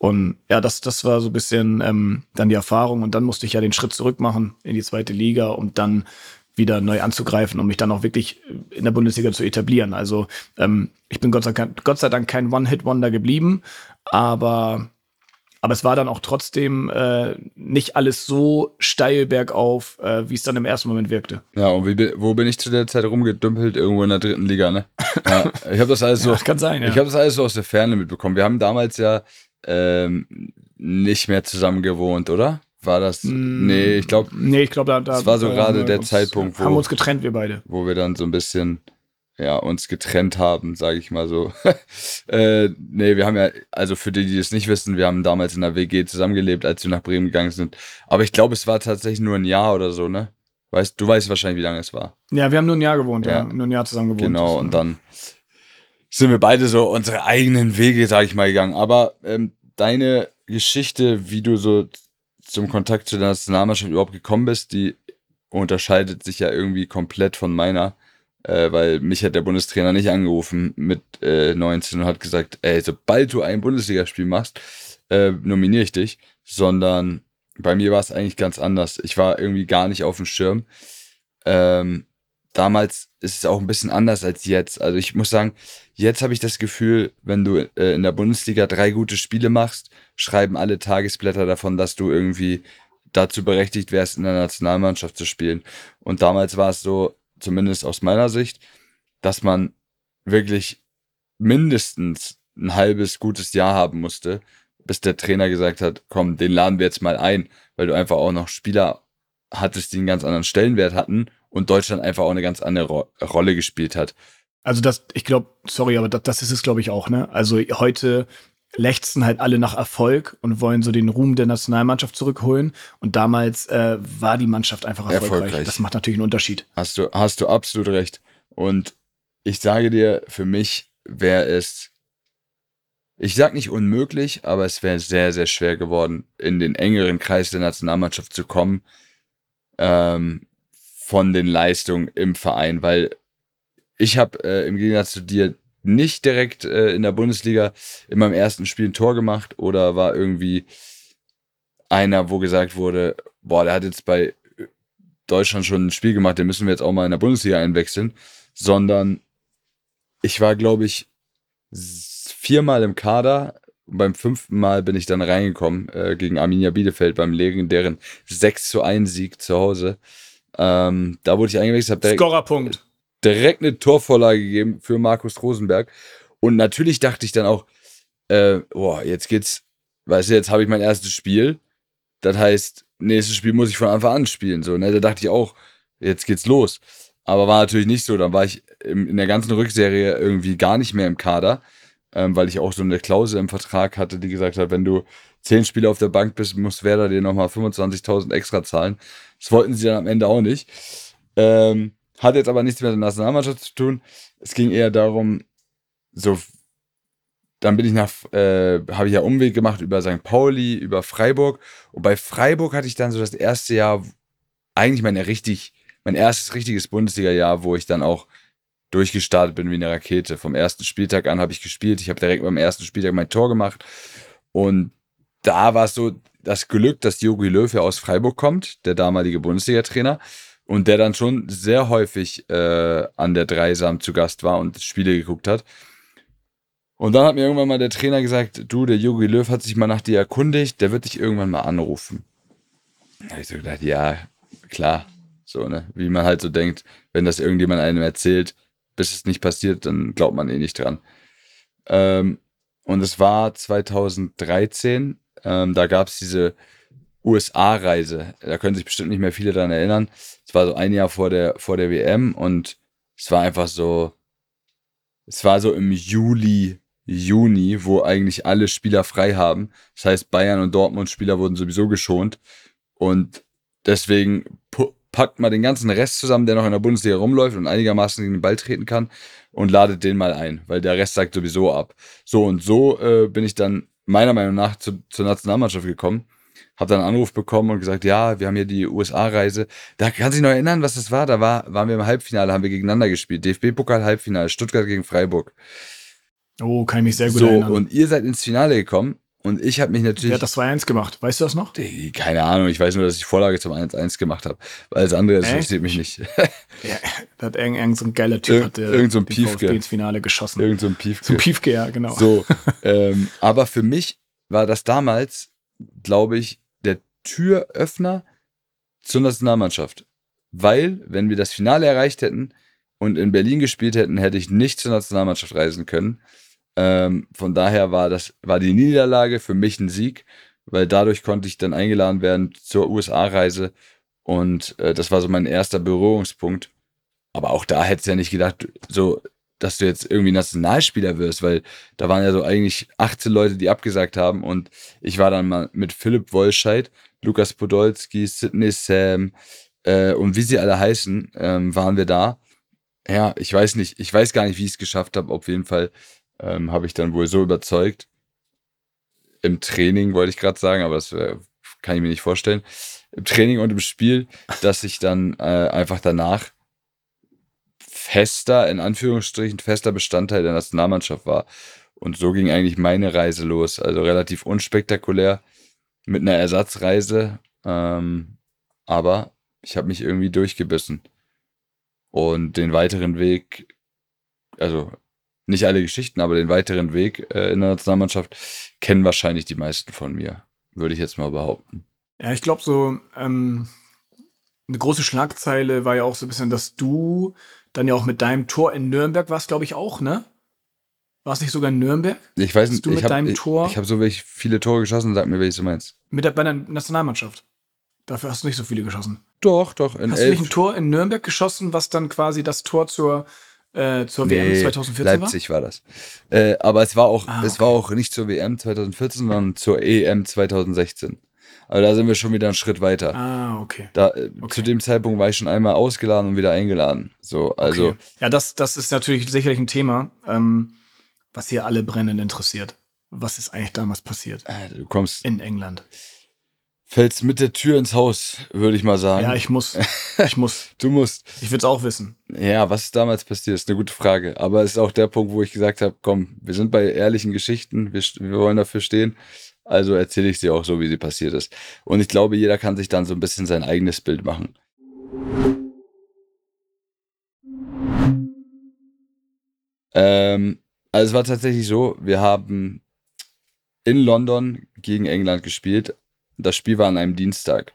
und ja, das, das war so ein bisschen ähm, dann die Erfahrung. Und dann musste ich ja den Schritt zurück machen in die zweite Liga, um dann wieder neu anzugreifen, um mich dann auch wirklich in der Bundesliga zu etablieren. Also ähm, ich bin Gott sei, Dank, Gott sei Dank kein One-Hit-Wonder geblieben, aber, aber es war dann auch trotzdem äh, nicht alles so steil bergauf, äh, wie es dann im ersten Moment wirkte. Ja, und wie, wo bin ich zu der Zeit rumgedümpelt? Irgendwo in der dritten Liga, ne? Ja, ich habe das alles so. ja, kann sein, ja. Ich habe das alles so aus der Ferne mitbekommen. Wir haben damals ja ähm, nicht mehr zusammen gewohnt, oder? War das? Mm, nee, ich glaube. Nee, ich glaube, da, da. Das war so gerade der uns, Zeitpunkt, wo. Haben uns getrennt, wir beide. Wo wir dann so ein bisschen, ja, uns getrennt haben, sage ich mal so. äh, nee, wir haben ja, also für die, die es nicht wissen, wir haben damals in der WG zusammengelebt, als wir nach Bremen gegangen sind. Aber ich glaube, es war tatsächlich nur ein Jahr oder so, ne? Weißt, du weißt wahrscheinlich, wie lange es war. Ja, wir haben nur ein Jahr gewohnt, ja. ja. Nur ein Jahr zusammen gewohnt. Genau, und dann sind wir beide so unsere eigenen Wege, sage ich mal, gegangen. Aber ähm, deine Geschichte, wie du so zum Kontakt zu der Nationalmannschaft überhaupt gekommen bist, die unterscheidet sich ja irgendwie komplett von meiner, äh, weil mich hat der Bundestrainer nicht angerufen mit äh, 19 und hat gesagt, ey, sobald du ein Bundesligaspiel machst, äh, nominiere ich dich, sondern bei mir war es eigentlich ganz anders. Ich war irgendwie gar nicht auf dem Schirm. Ähm, damals ist es auch ein bisschen anders als jetzt. Also ich muss sagen, jetzt habe ich das Gefühl, wenn du äh, in der Bundesliga drei gute Spiele machst, schreiben alle Tagesblätter davon, dass du irgendwie dazu berechtigt wärst, in der Nationalmannschaft zu spielen. Und damals war es so, zumindest aus meiner Sicht, dass man wirklich mindestens ein halbes gutes Jahr haben musste, bis der Trainer gesagt hat, komm, den laden wir jetzt mal ein, weil du einfach auch noch Spieler hattest, die einen ganz anderen Stellenwert hatten und Deutschland einfach auch eine ganz andere Ro Rolle gespielt hat. Also das, ich glaube, sorry, aber das, das ist es, glaube ich, auch, ne? Also heute lechzen halt alle nach Erfolg und wollen so den Ruhm der Nationalmannschaft zurückholen. Und damals äh, war die Mannschaft einfach erfolgreich. erfolgreich. Das macht natürlich einen Unterschied. Hast du, hast du absolut recht. Und ich sage dir, für mich wäre es, ich sag nicht unmöglich, aber es wäre sehr, sehr schwer geworden, in den engeren Kreis der Nationalmannschaft zu kommen, ähm, von den Leistungen im Verein, weil ich habe äh, im Gegensatz zu dir nicht direkt äh, in der Bundesliga in meinem ersten Spiel ein Tor gemacht oder war irgendwie einer, wo gesagt wurde, boah, der hat jetzt bei Deutschland schon ein Spiel gemacht, den müssen wir jetzt auch mal in der Bundesliga einwechseln, sondern ich war, glaube ich, viermal im Kader. Beim fünften Mal bin ich dann reingekommen äh, gegen Arminia Bielefeld beim legendären 6 zu 1 Sieg zu Hause. Ähm, da wurde ich eingewechselt. Scorerpunkt direkt eine Torvorlage gegeben für Markus Rosenberg. Und natürlich dachte ich dann auch, äh, boah, jetzt geht's, weißt du, jetzt habe ich mein erstes Spiel. Das heißt, nächstes Spiel muss ich von Anfang an spielen. So, ne? Da dachte ich auch, jetzt geht's los. Aber war natürlich nicht so. Dann war ich im, in der ganzen Rückserie irgendwie gar nicht mehr im Kader, ähm, weil ich auch so eine Klausel im Vertrag hatte, die gesagt hat, wenn du zehn Spiele auf der Bank bist, muss Werder dir nochmal 25.000 extra zahlen. Das wollten sie dann am Ende auch nicht. Ähm, hat jetzt aber nichts mit der Nationalmannschaft zu tun. Es ging eher darum, so, dann bin ich nach, äh, habe ich ja Umweg gemacht über St. Pauli, über Freiburg. Und bei Freiburg hatte ich dann so das erste Jahr, eigentlich meine richtig, mein erstes richtiges Bundesliga-Jahr, wo ich dann auch durchgestartet bin wie eine Rakete. Vom ersten Spieltag an habe ich gespielt. Ich habe direkt beim ersten Spieltag mein Tor gemacht. Und da war es so das Glück, dass Jogi Löw ja aus Freiburg kommt, der damalige Bundesliga-Trainer und der dann schon sehr häufig äh, an der Dreisam zu Gast war und Spiele geguckt hat. Und dann hat mir irgendwann mal der Trainer gesagt, du, der Jogi Löw hat sich mal nach dir erkundigt, der wird dich irgendwann mal anrufen. Da habe ich so gedacht, ja, klar. So, ne? Wie man halt so denkt, wenn das irgendjemand einem erzählt, bis es nicht passiert, dann glaubt man eh nicht dran. Ähm, und es war 2013, ähm, da gab es diese USA-Reise. Da können sich bestimmt nicht mehr viele daran erinnern. Es war so ein Jahr vor der, vor der WM und es war einfach so, es war so im Juli, Juni, wo eigentlich alle Spieler frei haben. Das heißt, Bayern und Dortmund-Spieler wurden sowieso geschont. Und deswegen packt man den ganzen Rest zusammen, der noch in der Bundesliga rumläuft und einigermaßen gegen den Ball treten kann und ladet den mal ein, weil der Rest sagt sowieso ab. So und so äh, bin ich dann meiner Meinung nach zu, zur Nationalmannschaft gekommen habe dann einen Anruf bekommen und gesagt, ja, wir haben hier die USA-Reise. Da kann sich noch erinnern, was das war. Da war, waren wir im Halbfinale, haben wir gegeneinander gespielt. DFB-Pokal-Halbfinale, Stuttgart gegen Freiburg. Oh, kann ich mich sehr gut so, erinnern. Und ihr seid ins Finale gekommen und ich habe mich natürlich. Wer hat das 2-1 gemacht? Weißt du das noch? Keine Ahnung, ich weiß nur, dass ich Vorlage zum 1-1 gemacht habe. Weil das andere interessiert mich nicht. ja, da hat irgend, irgend so ein geiler Typ Ir hat der irgend so ein Piefke. ins Finale geschossen. Irgend so ein Piefke. So ein Piefke, ja, genau. So, ähm, aber für mich war das damals, glaube ich, Türöffner zur Nationalmannschaft. Weil, wenn wir das Finale erreicht hätten und in Berlin gespielt hätten, hätte ich nicht zur Nationalmannschaft reisen können. Ähm, von daher war das, war die Niederlage für mich ein Sieg, weil dadurch konnte ich dann eingeladen werden zur USA-Reise und äh, das war so mein erster Berührungspunkt. Aber auch da hätte ich ja nicht gedacht, so, dass du jetzt irgendwie Nationalspieler wirst, weil da waren ja so eigentlich 18 Leute, die abgesagt haben und ich war dann mal mit Philipp Wollscheid, Lukas Podolski, Sidney Sam äh, und wie sie alle heißen, ähm, waren wir da. Ja, ich weiß nicht, ich weiß gar nicht, wie ich es geschafft habe. Auf jeden Fall ähm, habe ich dann wohl so überzeugt. Im Training wollte ich gerade sagen, aber das äh, kann ich mir nicht vorstellen. Im Training und im Spiel, dass ich dann äh, einfach danach fester, in Anführungsstrichen, fester Bestandteil der Nationalmannschaft war. Und so ging eigentlich meine Reise los. Also relativ unspektakulär mit einer Ersatzreise. Ähm, aber ich habe mich irgendwie durchgebissen. Und den weiteren Weg, also nicht alle Geschichten, aber den weiteren Weg äh, in der Nationalmannschaft kennen wahrscheinlich die meisten von mir, würde ich jetzt mal behaupten. Ja, ich glaube so, ähm, eine große Schlagzeile war ja auch so ein bisschen, dass du dann ja auch mit deinem Tor in Nürnberg warst, glaube ich auch, ne? War es nicht sogar in Nürnberg? Ich weiß nicht, du mit ich habe deinem ich, Tor? ich hab so welche viele Tore geschossen, sag mir, welches du meinst. Mit der, bei der Nationalmannschaft. Dafür hast du nicht so viele geschossen. Doch, doch, Hast du nicht elf. ein Tor in Nürnberg geschossen, was dann quasi das Tor zur, äh, zur WM Nee, 2014 Leipzig war das. Äh, aber es war auch, Ah, es war auch nicht zur WM 2014, sondern zur EM 2016. Aber da sind wir schon wieder einen Schritt weiter. war? Ah, okay. Da, äh, Okay. Zu dem Zeitpunkt war ich schon einmal ausgeladen und wieder eingeladen. So, also okay. Ja, das, das ist natürlich sicherlich ein Thema, ähm, was hier alle brennend interessiert. Was ist eigentlich damals passiert äh, du kommst, in England? Fällst mit der Tür ins Haus, würde ich mal sagen. Ja, ich muss. Ich muss. du musst. Ich will es auch wissen. Ja, was ist damals passiert, ist eine gute Frage. Aber es ist auch der Punkt, wo ich gesagt habe, komm, wir sind bei ehrlichen Geschichten, wir, wir wollen dafür stehen. Also erzähle ich sie auch so, wie sie passiert ist. Und ich glaube, jeder kann sich dann so ein bisschen sein eigenes Bild machen. Ähm, also es war tatsächlich so, wir haben in London gegen England gespielt. Das Spiel war an einem Dienstag.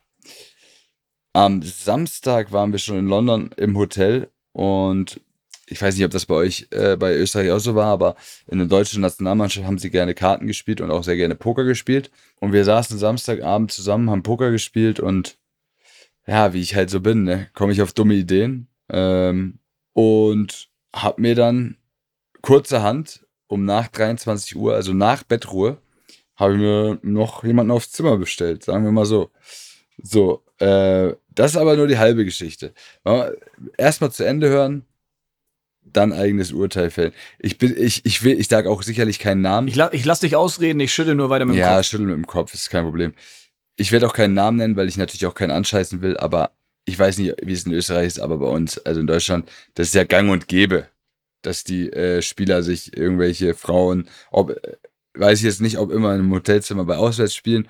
Am Samstag waren wir schon in London im Hotel und ich weiß nicht, ob das bei euch äh, bei Österreich auch so war, aber in der deutschen Nationalmannschaft haben sie gerne Karten gespielt und auch sehr gerne Poker gespielt. Und wir saßen Samstagabend zusammen, haben Poker gespielt und ja, wie ich halt so bin, ne, komme ich auf dumme Ideen ähm, und hab mir dann kurzerhand um nach 23 Uhr, also nach Bettruhe, habe ich mir noch jemanden aufs Zimmer bestellt, sagen wir mal so. So, äh, das ist aber nur die halbe Geschichte. Erstmal zu Ende hören, dann eigenes Urteil fällen. Ich bin, ich, ich will, ich sage auch sicherlich keinen Namen. Ich, la ich lass dich ausreden, ich schüttel nur weiter mit dem ja, Kopf. schüttel mit dem Kopf, ist kein Problem. Ich werde auch keinen Namen nennen, weil ich natürlich auch keinen anscheißen will, aber ich weiß nicht, wie es in Österreich ist, aber bei uns, also in Deutschland, das ist ja gang und gäbe, dass die äh, Spieler sich irgendwelche Frauen, ob, weiß ich jetzt nicht, ob immer in einem Hotelzimmer bei Auswärtsspielen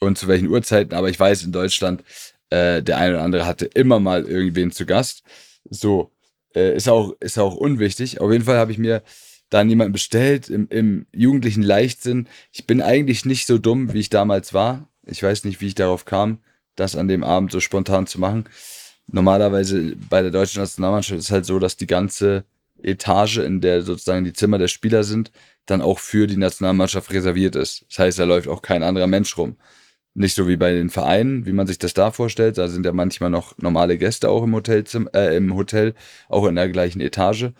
und zu welchen Uhrzeiten, aber ich weiß, in Deutschland, äh, der eine oder andere hatte immer mal irgendwen zu Gast. So, äh, ist, auch, ist auch unwichtig. Auf jeden Fall habe ich mir dann jemanden bestellt im, im jugendlichen Leichtsinn. Ich bin eigentlich nicht so dumm, wie ich damals war. Ich weiß nicht, wie ich darauf kam, das an dem Abend so spontan zu machen. Normalerweise bei der deutschen Nationalmannschaft ist halt so, dass die ganze Etage, in der sozusagen die Zimmer der Spieler sind, dann auch für die Nationalmannschaft reserviert ist. Das heißt, da läuft auch kein anderer Mensch rum. Nicht so wie bei den Vereinen, wie man sich das da vorstellt. Da sind ja manchmal noch normale Gäste auch im Hotelzimmer, äh, im Hotel, auch in der gleichen Etage.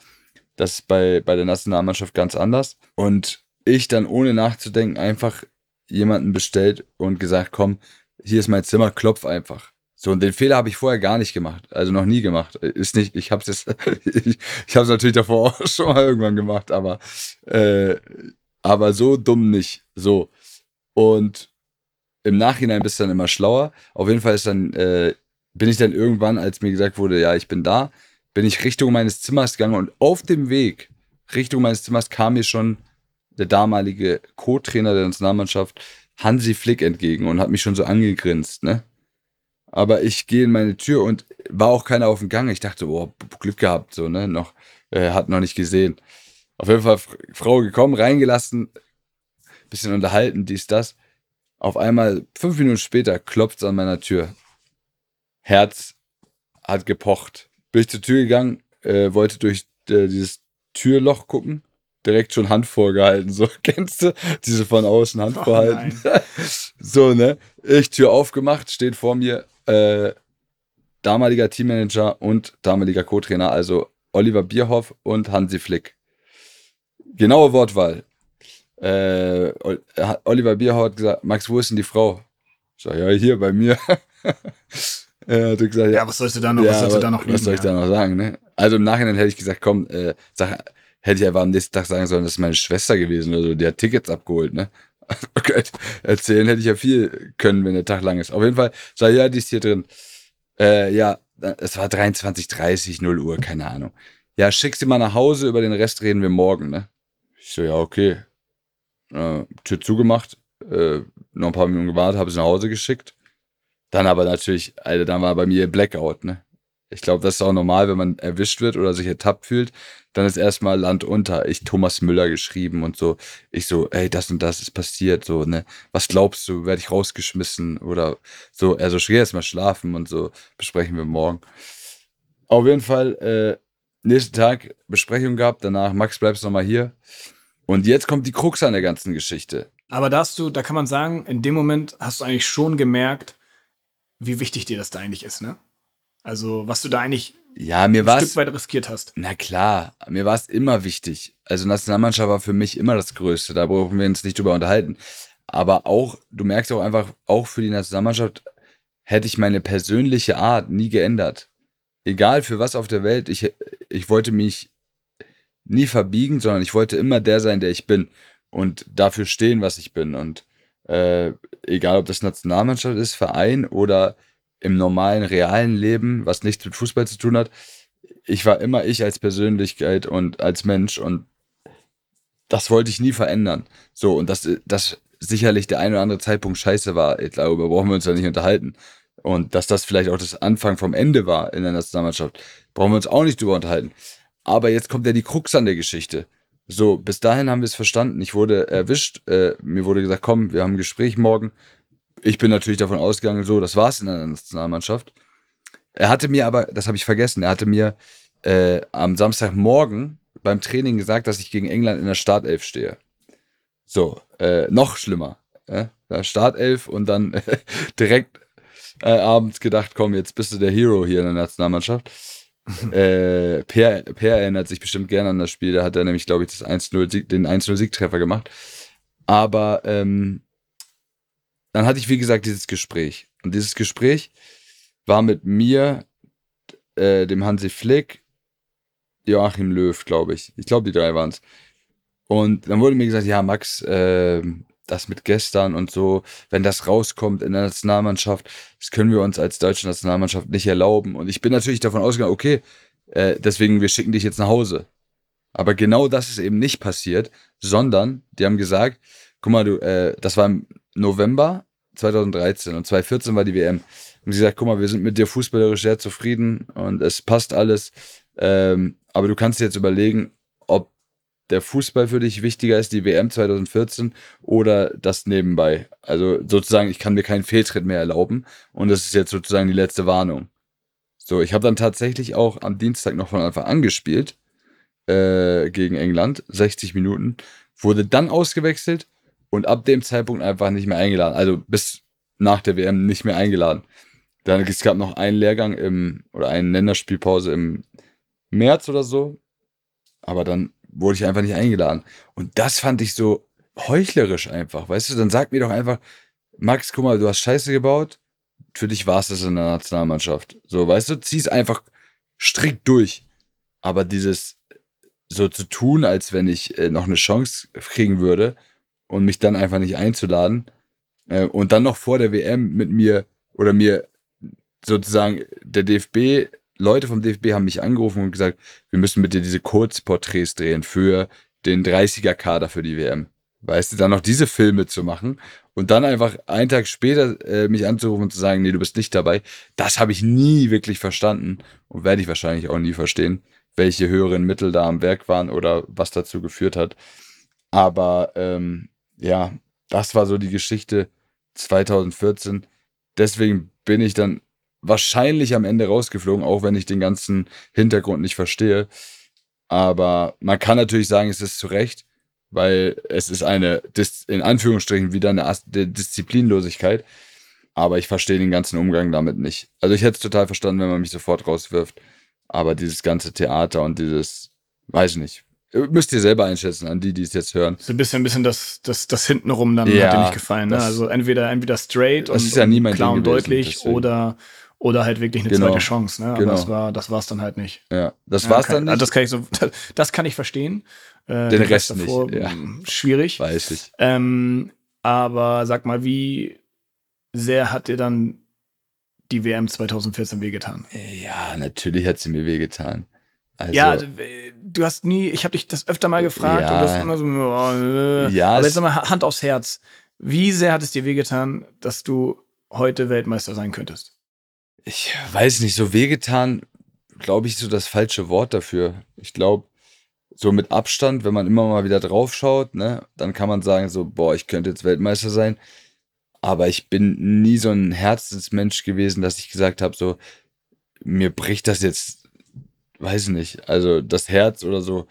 Das ist bei, bei der Nationalmannschaft ganz anders. Und ich dann ohne nachzudenken einfach jemanden bestellt und gesagt, komm, hier ist mein Zimmer, klopf einfach. So, und den Fehler habe ich vorher gar nicht gemacht. Also noch nie gemacht. Ist nicht, ich habe es ich, ich habe es natürlich davor auch schon mal irgendwann gemacht, aber, äh, aber so dumm nicht. So. Und im Nachhinein bist du dann immer schlauer. Auf jeden Fall ist dann, äh, bin ich dann irgendwann, als mir gesagt wurde, ja, ich bin da, bin ich Richtung meines Zimmers gegangen und auf dem Weg Richtung meines Zimmers kam mir schon der damalige Co-Trainer der Nationalmannschaft, Hansi Flick, entgegen und hat mich schon so angegrinst, ne? Aber ich gehe in meine Tür und war auch keiner auf dem Gang. Ich dachte, oh, Glück gehabt, so, ne? Noch, äh, hat noch nicht gesehen. Auf jeden Fall Frau gekommen, reingelassen, bisschen unterhalten, dies, das. Auf einmal, fünf Minuten später, klopft es an meiner Tür. Herz hat gepocht. Bin ich zur Tür gegangen, äh, wollte durch äh, dieses Türloch gucken, direkt schon Hand vorgehalten. So, kennst du? Diese von außen Hand Oh, vorhalten. so, ne? Ich Tür aufgemacht, steht vor mir äh, damaliger Teammanager und damaliger Co-Trainer, also Oliver Bierhoff und Hansi Flick. Genaue Wortwahl. Äh, Oliver Bierhoff hat gesagt, Max, wo ist denn die Frau? Ich sag, ja, hier bei mir. er hat gesagt, Ja, was sollst du da noch, was sollst du da noch was soll ich ja. da noch sagen, ne? Also im Nachhinein hätte ich gesagt, komm, äh, sag, hätte ich einfach am nächsten Tag sagen sollen, das ist meine Schwester gewesen oder so, die hat Tickets abgeholt, ne? Okay, erzählen hätte ich ja viel können, wenn der Tag lang ist. Auf jeden Fall, sag ja, die ist hier drin. Äh, ja, es war 23.30, 0 Uhr, keine Ahnung. Ja, schick sie mal nach Hause, über den Rest reden wir morgen, ne? Ich so, ja, okay. äh, Tür zugemacht, äh, noch ein paar Minuten gewartet, habe sie nach Hause geschickt. Dann aber natürlich, Alter, dann war bei mir Blackout, ne? Ich glaube, das ist auch normal, wenn man erwischt wird oder sich ertappt fühlt. Dann ist erstmal Land unter. Ich Thomas Müller geschrieben und so. Ich so, ey, das und das ist passiert, so, ne? Was glaubst du, werde ich rausgeschmissen oder so? Er so, geh erstmal schlafen und so. Besprechen wir morgen. Auf jeden Fall, äh, nächsten Tag Besprechung gehabt. Danach, Max, bleibst noch mal hier. Und jetzt kommt die Krux an der ganzen Geschichte. Aber da hast du, da kann man sagen, in dem Moment hast du eigentlich schon gemerkt, wie wichtig dir das da eigentlich ist, ne? Also, was du da eigentlich Ja, mir ein Stück weit riskiert hast. Na klar, mir war es immer wichtig. Also Nationalmannschaft war für mich immer das Größte. Da brauchen wir uns nicht drüber unterhalten. Aber auch, du merkst auch einfach, auch für die Nationalmannschaft hätte ich meine persönliche Art nie geändert. Egal für was auf der Welt, ich, ich wollte mich nie verbiegen, sondern ich wollte immer der sein, der ich bin. Und dafür stehen, was ich bin. Und äh, egal, ob das Nationalmannschaft ist, Verein oder im normalen, realen Leben, was nichts mit Fußball zu tun hat, ich war immer ich als Persönlichkeit und als Mensch und das wollte ich nie verändern. So, und dass das sicherlich der ein oder andere Zeitpunkt scheiße war, ich glaube, darüber brauchen wir uns ja nicht unterhalten. Und dass das vielleicht auch das Anfang vom Ende war in der Nationalmannschaft, brauchen wir uns auch nicht drüber unterhalten. Aber jetzt kommt ja die Krux an der Geschichte. So, bis dahin haben wir es verstanden. Ich wurde erwischt. Äh, mir wurde gesagt, komm, wir haben ein Gespräch morgen. Ich bin natürlich davon ausgegangen, so, das war's in der Nationalmannschaft. Er hatte mir aber, das habe ich vergessen, er hatte mir äh, am Samstagmorgen beim Training gesagt, dass ich gegen England in der Startelf stehe. So, äh, noch schlimmer. Äh? Startelf und dann direkt äh, abends gedacht, komm, jetzt bist du der Hero hier in der Nationalmannschaft. äh, per, per erinnert sich bestimmt gerne an das Spiel. Da hat er nämlich, glaube ich, das 1-0 Sieg- den 1-0-Siegtreffer gemacht. Aber ähm, dann hatte ich, wie gesagt, dieses Gespräch. Und dieses Gespräch war mit mir, äh, dem Hansi Flick, Joachim Löw, glaube ich. Ich glaube, die drei waren es. Und dann wurde mir gesagt, ja, Max, äh, das mit gestern und so, wenn das rauskommt in der Nationalmannschaft, das können wir uns als deutsche Nationalmannschaft nicht erlauben. Und ich bin natürlich davon ausgegangen, okay, äh, deswegen, wir schicken dich jetzt nach Hause. Aber genau das ist eben nicht passiert, sondern die haben gesagt, guck mal, du, äh, das war im November 2013 und 2014 war die WM. Und sie sagt, guck mal, wir sind mit dir fußballerisch sehr zufrieden und es passt alles. Ähm, aber du kannst dir jetzt überlegen, ob der Fußball für dich wichtiger ist, die WM 2014 oder das nebenbei. Also sozusagen, ich kann mir keinen Fehltritt mehr erlauben und das ist jetzt sozusagen die letzte Warnung. So, ich habe dann tatsächlich auch am Dienstag noch von Anfang an gespielt äh, gegen England, 60 Minuten, wurde dann ausgewechselt und ab dem Zeitpunkt einfach nicht mehr eingeladen. Also bis nach der WM nicht mehr eingeladen. Dann es gab noch einen Lehrgang im oder eine Länderspielpause im März oder so, aber dann wurde ich einfach nicht eingeladen. Und das fand ich so heuchlerisch einfach, weißt du? Dann sag mir doch einfach, Max, guck mal, du hast Scheiße gebaut. Für dich war es das in der Nationalmannschaft. So, weißt du, zieh's einfach strikt durch. Aber dieses so zu tun, als wenn ich äh, noch eine Chance kriegen würde und mich dann einfach nicht einzuladen äh, und dann noch vor der WM mit mir oder mir sozusagen der DFB, Leute vom DFB haben mich angerufen und gesagt, wir müssen mit dir diese Kurzporträts drehen für den 30er-Kader für die WM. Weißt du, dann noch diese Filme zu machen und dann einfach einen Tag später äh, mich anzurufen und zu sagen, nee, du bist nicht dabei, das habe ich nie wirklich verstanden und werde ich wahrscheinlich auch nie verstehen, welche höheren Mittel da am Werk waren oder was dazu geführt hat. Aber ähm, ja, das war so die Geschichte 2014. Deswegen bin ich dann wahrscheinlich am Ende rausgeflogen, auch wenn ich den ganzen Hintergrund nicht verstehe. Aber man kann natürlich sagen, es ist zu Recht, weil es ist eine, in Anführungsstrichen, wieder eine Disziplinlosigkeit. Aber ich verstehe den ganzen Umgang damit nicht. Also ich hätte es total verstanden, wenn man mich sofort rauswirft. Aber dieses ganze Theater und dieses, weiß ich nicht. Müsst ihr selber einschätzen, an die, die es jetzt hören. So ein bisschen, ein bisschen das, das, das hintenrum dann Ja, hat dir nicht gefallen. Ne? Also entweder, entweder straight Das und, ist ja und klar und deutlich deswegen. oder, oder halt wirklich eine Genau. zweite Chance. Ne? Aber Genau. das war das war's dann halt nicht. Ja, das Ja, war's kann, dann nicht. also Das kann ich so, das kann ich verstehen. Äh, Den Rest nicht, ja. mh, Schwierig. weiß ich. Ähm, aber sag mal, wie sehr hat dir dann die WM 2014 wehgetan? Ja, natürlich hat sie mir wehgetan. Also, ja, äh, du hast nie, ich habe dich das öfter mal gefragt Ja. und du hast immer so, oh, äh. Ja, aber jetzt sag mal Hand aufs Herz. Wie sehr hat es dir wehgetan, dass du heute Weltmeister sein könntest? ich weiß nicht, so wehgetan, glaube ich, so das falsche Wort dafür. Ich glaube, so mit Abstand, wenn man immer mal wieder drauf schaut, ne, dann kann man sagen, so, boah, ich könnte jetzt Weltmeister sein. Aber ich bin nie so ein Herzensmensch gewesen, dass ich gesagt habe, so, mir bricht das jetzt, weiß nicht, also das Herz oder so.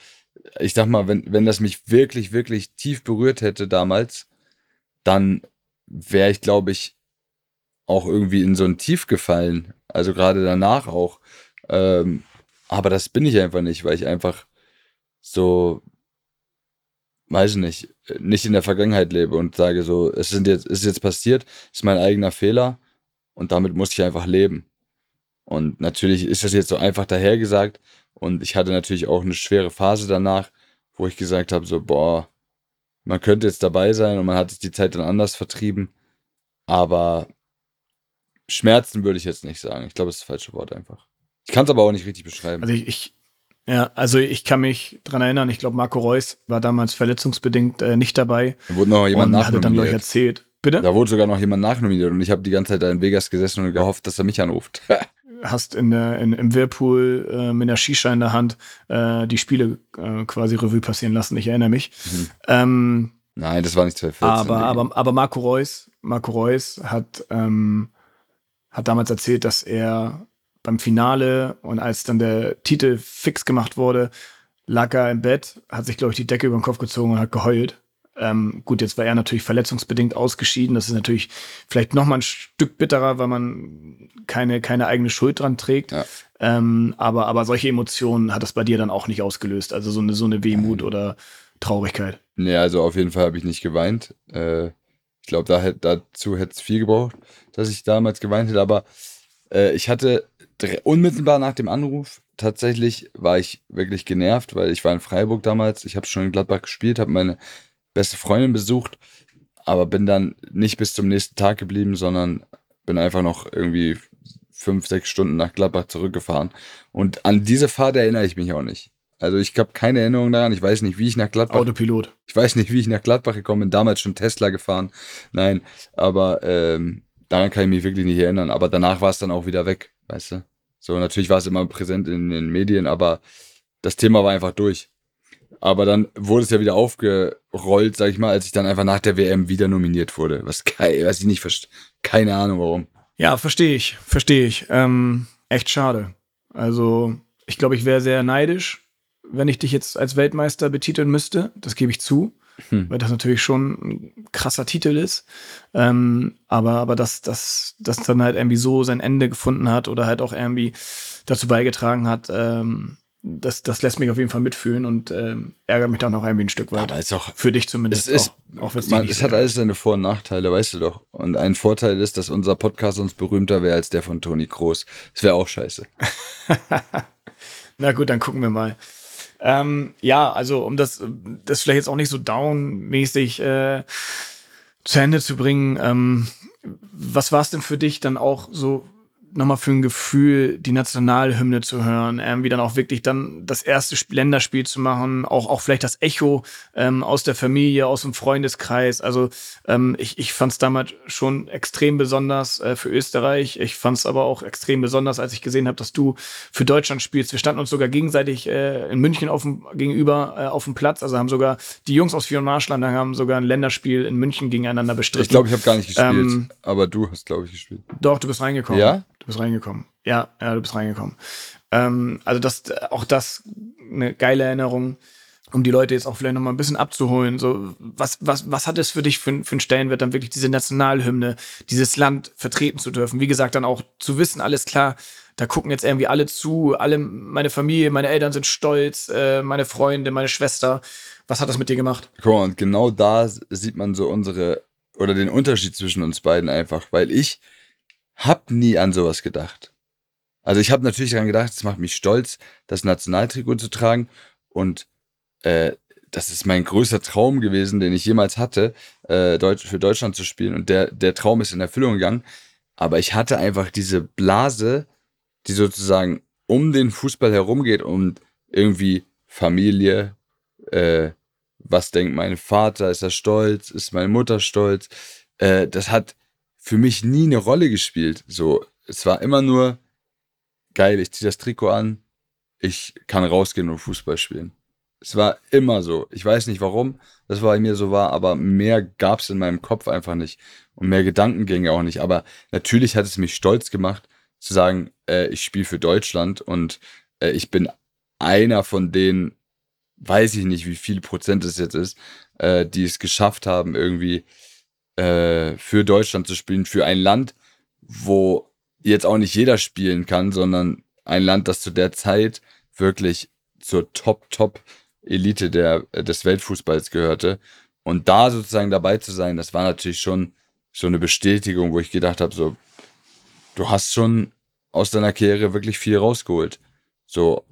Ich sag mal, wenn, wenn das mich wirklich, wirklich tief berührt hätte damals, dann wäre ich, glaube ich, auch irgendwie in so ein Tief gefallen. Also gerade danach auch. Ähm, aber das bin ich einfach nicht, weil ich einfach so, weiß ich nicht, nicht in der Vergangenheit lebe und sage so, es sind jetzt, es ist jetzt passiert, ist mein eigener Fehler und damit muss ich einfach leben. Und natürlich ist das jetzt so einfach dahergesagt und ich hatte natürlich auch eine schwere Phase danach, wo ich gesagt habe so, boah, man könnte jetzt dabei sein und man hat sich die Zeit dann anders vertrieben, aber Schmerzen würde ich jetzt nicht sagen. Ich glaube, das ist das falsche Wort einfach. Ich kann es aber auch nicht richtig beschreiben. Also ich, ich ja, also ich kann mich dran erinnern, ich glaube, Marco Reus war damals verletzungsbedingt äh, nicht dabei da wurde noch jemand und hatte dann, glaube ich, erzählt. Bitte? Da wurde sogar noch jemand nachnominiert und ich habe die ganze Zeit da in Vegas gesessen und gehofft, dass er mich anruft. Hast in der, in, im Whirlpool äh, mit einer Shisha in der Hand äh, die Spiele äh, quasi Revue passieren lassen, ich erinnere mich. Mhm. Ähm, Nein, das war nicht 2014. aber, aber, aber Marco Reus, Marco Reus hat, ähm, hat damals erzählt, dass er beim Finale und als dann der Titel fix gemacht wurde, lag er im Bett, hat sich, glaube ich, die Decke über den Kopf gezogen und hat geheult. Ähm, gut, jetzt war er natürlich verletzungsbedingt ausgeschieden. Das ist natürlich vielleicht noch mal ein Stück bitterer, weil man keine, keine eigene Schuld dran trägt. Ja. Ähm, aber, aber solche Emotionen hat das bei dir dann auch nicht ausgelöst. Also so eine, so eine Wehmut oder Traurigkeit. Nee, also auf jeden Fall habe ich nicht geweint. Äh, ich glaube, da dazu hätte es viel gebraucht, dass ich damals geweint hätte. Aber äh, ich hatte unmittelbar nach dem Anruf, tatsächlich war ich wirklich genervt, weil ich war in Freiburg damals. Ich habe schon in Gladbach gespielt, habe meine beste Freundin besucht, aber bin dann nicht bis zum nächsten Tag geblieben, sondern bin einfach noch irgendwie fünf, sechs Stunden nach Gladbach zurückgefahren. Und an diese Fahrt erinnere ich mich auch nicht. Also ich habe keine Erinnerung daran. Ich weiß nicht, wie ich nach Gladbach Autopilot. ich weiß nicht, wie ich nach Gladbach gekommen bin. Damals schon Tesla gefahren. Nein, aber ähm, daran kann ich mich wirklich nicht erinnern. Aber danach war es dann auch wieder weg, weißt du? So, natürlich war es immer präsent in den Medien, aber das Thema war einfach durch. Aber dann wurde es ja wieder aufgerollt, sag ich mal, als ich dann einfach nach der WM wieder nominiert wurde. Was, was ich nicht verstehe. Keine Ahnung warum. Ja, verstehe ich, verstehe ich. Ähm, echt schade. Also, ich glaube, ich wäre sehr neidisch, wenn ich dich jetzt als Weltmeister betiteln müsste. Das gebe ich zu, Hm. weil das natürlich schon ein krasser Titel ist. Ähm, aber, aber dass das, das dann halt irgendwie so sein Ende gefunden hat oder halt auch irgendwie dazu beigetragen hat, ähm, das, das lässt mich auf jeden Fall mitfühlen und ähm, ärgert mich dann auch irgendwie ein Stück weit. Aber ist auch, Für dich zumindest. Es ist, auch, auch man, es hat alles seine Vor- und Nachteile, weißt du doch. Und ein Vorteil ist, dass unser Podcast uns berühmter wäre als der von Toni Kroos. Das wäre auch scheiße. Na gut, dann gucken wir mal. Ähm, ja, also um das, das vielleicht jetzt auch nicht so down-mäßig äh, zu Ende zu bringen, ähm, was war es denn für dich dann auch so nochmal für ein Gefühl, die Nationalhymne zu hören, irgendwie dann auch wirklich dann das erste Sp- Länderspiel zu machen, auch, auch vielleicht das Echo ähm, aus der Familie, aus dem Freundeskreis. Also ähm, ich, ich fand es damals schon extrem besonders äh, für Österreich. Ich fand es aber auch extrem besonders, als ich gesehen habe, dass du für Deutschland spielst. Wir standen uns sogar gegenseitig äh, in München auf dem, gegenüber äh, auf dem Platz. Also haben sogar die Jungs aus Vion Marschland haben sogar ein Länderspiel in München gegeneinander bestritten. Ich glaube, ich habe gar nicht gespielt. Ähm, aber du hast, glaube ich, gespielt. Doch, du bist reingekommen. Ja? Du bist reingekommen. Ja, ja, du bist reingekommen. Ähm, also das, auch das eine geile Erinnerung, um die Leute jetzt auch vielleicht noch mal ein bisschen abzuholen. So, was, was, was hat es für dich für, für einen Stellenwert, dann wirklich diese Nationalhymne, dieses Land vertreten zu dürfen? Wie gesagt, dann auch zu wissen, alles klar, da gucken jetzt irgendwie alle zu, alle, meine Familie, meine Eltern sind stolz, äh, meine Freunde, meine Schwester. Was hat das mit dir gemacht? Guck mal, und genau da sieht man so unsere, oder den Unterschied zwischen uns beiden einfach, weil ich hab nie an sowas gedacht. Also ich habe natürlich daran gedacht, es macht mich stolz, das Nationaltrikot zu tragen. Und äh, das ist mein größter Traum gewesen, den ich jemals hatte, äh, Deutsch, für Deutschland zu spielen. Und der, der Traum ist in Erfüllung gegangen. Aber ich hatte einfach diese Blase, die sozusagen um den Fußball herumgeht und irgendwie Familie, äh, was denkt mein Vater, ist er stolz, ist meine Mutter stolz, äh, das hat für mich nie eine Rolle gespielt. So, es war immer nur geil, ich ziehe das Trikot an, ich kann rausgehen und Fußball spielen. Es war immer so. Ich weiß nicht warum das bei mir so war, aber mehr gab es in meinem Kopf einfach nicht. Und mehr Gedankengänge auch nicht. Aber natürlich hat es mich stolz gemacht, zu sagen, äh, ich spiele für Deutschland und äh, ich bin einer von denen, weiß ich nicht, wie viel Prozent es jetzt ist, äh, die es geschafft haben, irgendwie äh, für Deutschland zu spielen, für ein Land, wo jetzt auch nicht jeder spielen kann, sondern ein Land, das zu der Zeit wirklich zur Top, Top Elite des Weltfußballs gehörte. Und da sozusagen dabei zu sein, das war natürlich schon so eine Bestätigung, wo ich gedacht habe, so, du hast schon aus deiner Karriere wirklich viel rausgeholt. So,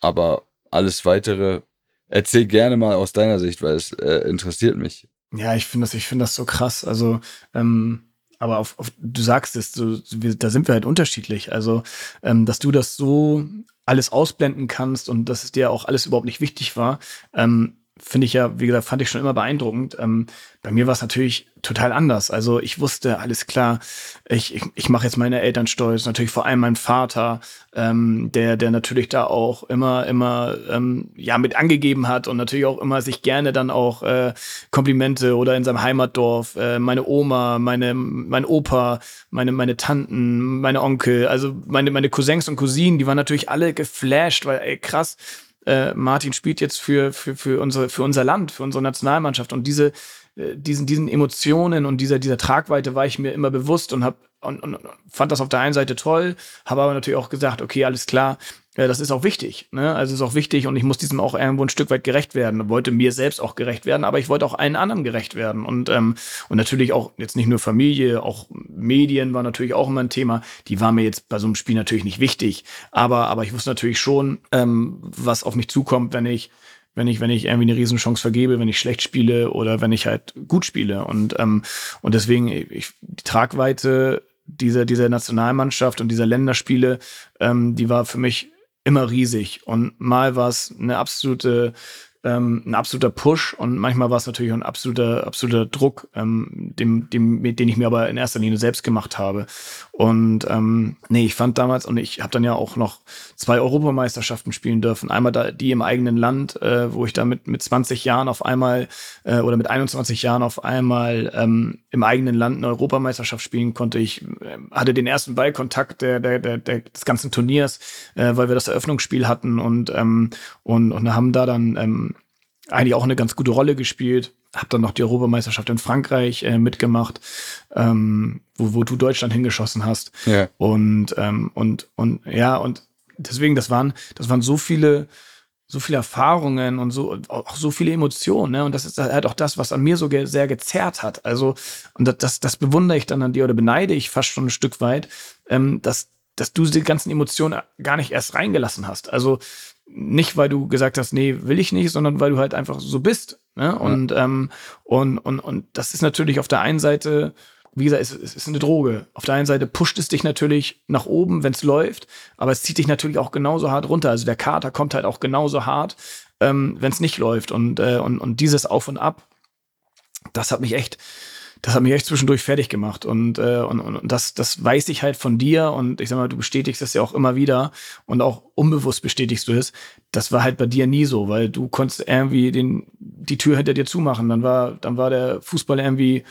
aber alles weitere, erzähl gerne mal aus deiner Sicht, weil es äh, interessiert mich. Ja, ich finde das, ich finde das so krass. Also, ähm, aber auf, auf, du sagst es, so, wir, da sind wir halt unterschiedlich. Also, ähm, dass du das so alles ausblenden kannst und dass es dir auch alles überhaupt nicht wichtig war, ähm, finde ich ja, wie gesagt, fand ich schon immer beeindruckend. Ähm, bei mir war es natürlich total anders. Also ich wusste, alles klar, ich, ich, ich mache jetzt meine Eltern stolz, natürlich vor allem mein Vater, ähm, der, der natürlich da auch immer, immer ähm, ja mit angegeben hat und natürlich auch immer sich gerne dann auch äh, Komplimente oder in seinem Heimatdorf, äh, meine Oma, meine, mein Opa, meine, meine Tanten, meine Onkel, also meine, meine Cousins und Cousinen, die waren natürlich alle geflasht, weil, ey, krass, äh, Martin spielt jetzt für, für, für, unsere, für unser Land, für unsere Nationalmannschaft. Und diese, äh, diesen, diesen Emotionen und dieser, dieser Tragweite war ich mir immer bewusst und hab, und, und, fand das auf der einen Seite toll, habe aber natürlich auch gesagt, okay, alles klar, ja, das ist auch wichtig. Ne? Also ist auch wichtig und ich muss diesem auch irgendwo ein Stück weit gerecht werden. Wollte mir selbst auch gerecht werden, aber ich wollte auch allen anderen gerecht werden. Und, ähm, und natürlich auch jetzt nicht nur Familie, auch Medien war natürlich auch immer ein Thema. Die war mir jetzt bei so einem Spiel natürlich nicht wichtig. Aber, aber ich wusste natürlich schon, ähm, was auf mich zukommt, wenn ich wenn ich, wenn ich irgendwie eine Riesenchance vergebe, wenn ich schlecht spiele oder wenn ich halt gut spiele. Und, ähm, und deswegen, ich, die Tragweite dieser, dieser Nationalmannschaft und dieser Länderspiele, ähm, die war für mich immer riesig. Und mal war es eine absolute ähm, ein absoluter Push und manchmal war es natürlich auch ein absoluter, absoluter Druck, ähm, dem, dem, den ich mir aber in erster Linie selbst gemacht habe. Und ähm, nee, ich fand damals, und ich habe dann ja auch noch zwei Europameisterschaften spielen dürfen. Einmal da die im eigenen Land, äh, wo ich da mit, mit 20 Jahren auf einmal äh, oder mit 21 Jahren auf einmal ähm, im eigenen Land eine Europameisterschaft spielen konnte. Ich äh, hatte den ersten Ballkontakt der, der, der, der, des ganzen Turniers, äh, weil wir das Eröffnungsspiel hatten und, ähm, und, und haben da dann ähm, eigentlich auch eine ganz gute Rolle gespielt. Hab dann noch die Europameisterschaft in Frankreich äh, mitgemacht, ähm, wo, wo du Deutschland hingeschossen hast. Ja. Und, ähm, und, und ja, und deswegen, das waren, das waren so viele, so viele Erfahrungen und so, auch so viele Emotionen, ne? Und das ist halt auch das, was an mir so ge sehr gezerrt hat. Also, und das, das, das bewundere ich dann an dir oder beneide ich fast schon ein Stück weit, ähm, dass, dass du die ganzen Emotionen gar nicht erst reingelassen hast. Also, nicht, weil du gesagt hast, nee, will ich nicht, sondern weil du halt einfach so bist. Ne? Und, ja. ähm, und, und, und das ist natürlich auf der einen Seite, wie gesagt, es, es ist eine Droge. Auf der einen Seite pusht es dich natürlich nach oben, wenn es läuft, aber es zieht dich natürlich auch genauso hart runter. Also der Kater kommt halt auch genauso hart, ähm, wenn es nicht läuft. Und, äh, und, und dieses Auf und Ab, das hat mich echt, das hat mich echt zwischendurch fertig gemacht. Und, äh, und, und das, das weiß ich halt von dir. Und ich sag mal, du bestätigst das ja auch immer wieder und auch unbewusst bestätigst du es. Das war halt bei dir nie so, weil du konntest irgendwie den, die Tür hinter dir zumachen. Dann war, dann war der Fußball irgendwie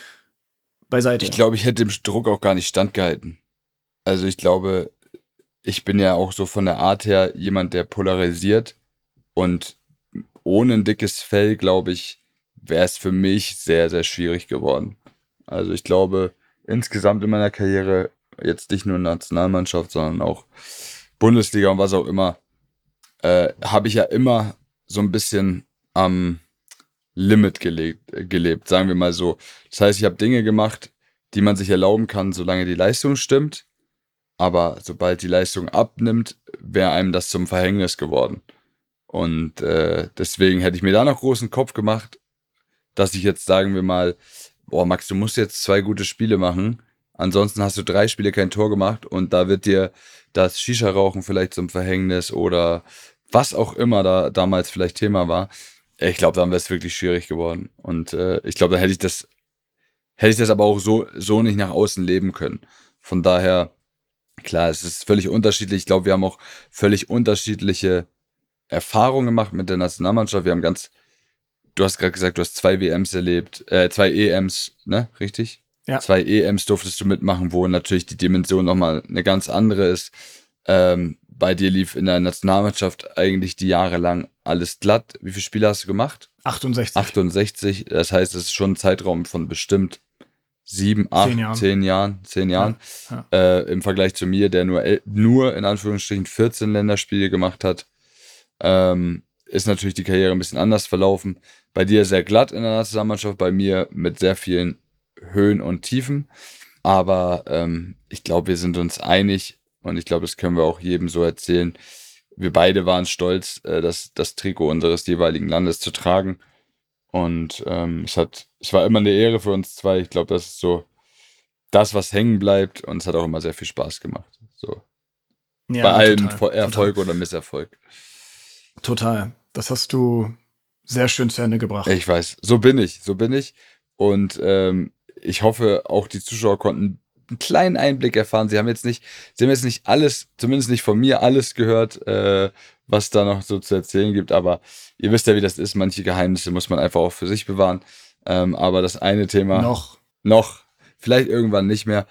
beiseite. Ich glaube, ich hätte dem Druck auch gar nicht standgehalten. Also ich glaube, ich bin ja auch so von der Art her jemand, der polarisiert. Und ohne ein dickes Fell, glaube ich, wäre es für mich sehr, sehr schwierig geworden. Also ich glaube, insgesamt in meiner Karriere, jetzt nicht nur Nationalmannschaft, sondern auch Bundesliga und was auch immer, äh, habe ich ja immer so ein bisschen am Limit gelebt, gelebt, sagen wir mal so. Das heißt, ich habe Dinge gemacht, die man sich erlauben kann, solange die Leistung stimmt. Aber sobald die Leistung abnimmt, wäre einem das zum Verhängnis geworden. Und äh, deswegen hätte ich mir da noch großen Kopf gemacht, dass ich jetzt, sagen wir mal, boah, Max, du musst jetzt zwei gute Spiele machen. Ansonsten hast du drei Spiele kein Tor gemacht und da wird dir das Shisha-Rauchen vielleicht zum Verhängnis oder was auch immer da damals vielleicht Thema war, ich glaube, dann wäre es wirklich schwierig geworden. Und äh, ich glaube, da hätte ich das, hätte ich das aber auch so, so nicht nach außen leben können. Von daher, klar, es ist völlig unterschiedlich. Ich glaube, wir haben auch völlig unterschiedliche Erfahrungen gemacht mit der Nationalmannschaft. Wir haben ganz, du hast gerade gesagt, du hast zwei WMs erlebt, äh, zwei EMs, ne? Richtig? Ja. Zwei EMs durftest du mitmachen, wo natürlich die Dimension nochmal eine ganz andere ist. Ähm, bei dir lief in der Nationalmannschaft eigentlich die Jahre lang alles glatt. Wie viele Spiele hast du gemacht? 68. 68. Das heißt, es ist schon ein Zeitraum von bestimmt sieben, acht, Zehn Jahren. zehn Jahren, zehn Jahren. Ja, Äh, Im Vergleich zu mir, der nur, nur in Anführungsstrichen 14 Länderspiele gemacht hat, ähm, ist natürlich die Karriere ein bisschen anders verlaufen. Bei dir sehr glatt in der Nationalmannschaft, bei mir mit sehr vielen Höhen und Tiefen. Aber ähm, ich glaube, wir sind uns einig und ich glaube, das können wir auch jedem so erzählen. Wir beide waren stolz, äh, das, das Trikot unseres jeweiligen Landes zu tragen. Und ähm, es hat, es war immer eine Ehre für uns zwei. Ich glaube, das ist so das, was hängen bleibt. Und es hat auch immer sehr viel Spaß gemacht. So. Ja, Bei allem total, Vo- total. Erfolg oder Misserfolg. Total. Das hast du sehr schön zu Ende gebracht. Ich weiß, so bin ich, so bin ich. Und ähm, ich hoffe, auch die Zuschauer konnten einen kleinen Einblick erfahren. Sie haben jetzt nicht, sie haben jetzt nicht alles, zumindest nicht von mir alles gehört, äh, was da noch so zu erzählen gibt. Aber ihr wisst ja, wie das ist. Manche Geheimnisse muss man einfach auch für sich bewahren. Ähm, aber das eine Thema Noch. noch, vielleicht irgendwann nicht mehr.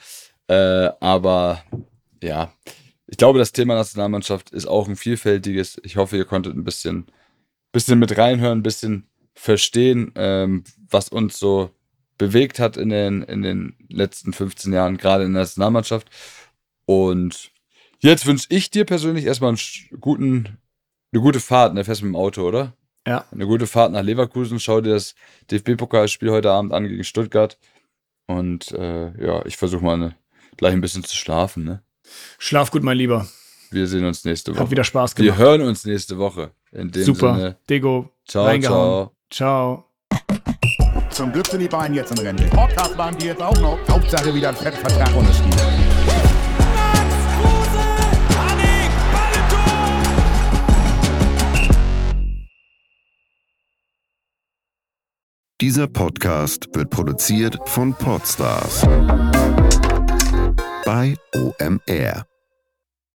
Äh, aber ja, ich glaube, das Thema Nationalmannschaft ist auch ein vielfältiges. Ich hoffe, ihr konntet ein bisschen, bisschen mit reinhören, ein bisschen verstehen, ähm, was uns so bewegt hat in den, in den letzten 15 Jahren, gerade in der Nationalmannschaft. Und jetzt wünsche ich dir persönlich erstmal einen guten, eine gute Fahrt. Ne? Fährst mit dem Auto, oder? Ja. Eine gute Fahrt nach Leverkusen. Schau dir das DFB-Pokalspiel heute Abend an gegen Stuttgart. Und äh, ja, ich versuche mal eine, gleich ein bisschen zu schlafen. Ne? Schlaf gut, mein Lieber. Wir sehen uns nächste Hat Woche. wieder Spaß Wir gemacht. hören uns nächste Woche. In dem Super. Sinne. Dego. Ciao, reingehauen. ciao. Ciao. Zum Glück sind die beiden jetzt in Rente. Podcast waren die jetzt auch noch. Hauptsache wieder ein Fettvertrag unterschrieben. Dieser Podcast wird produziert von Podstars bei OMR.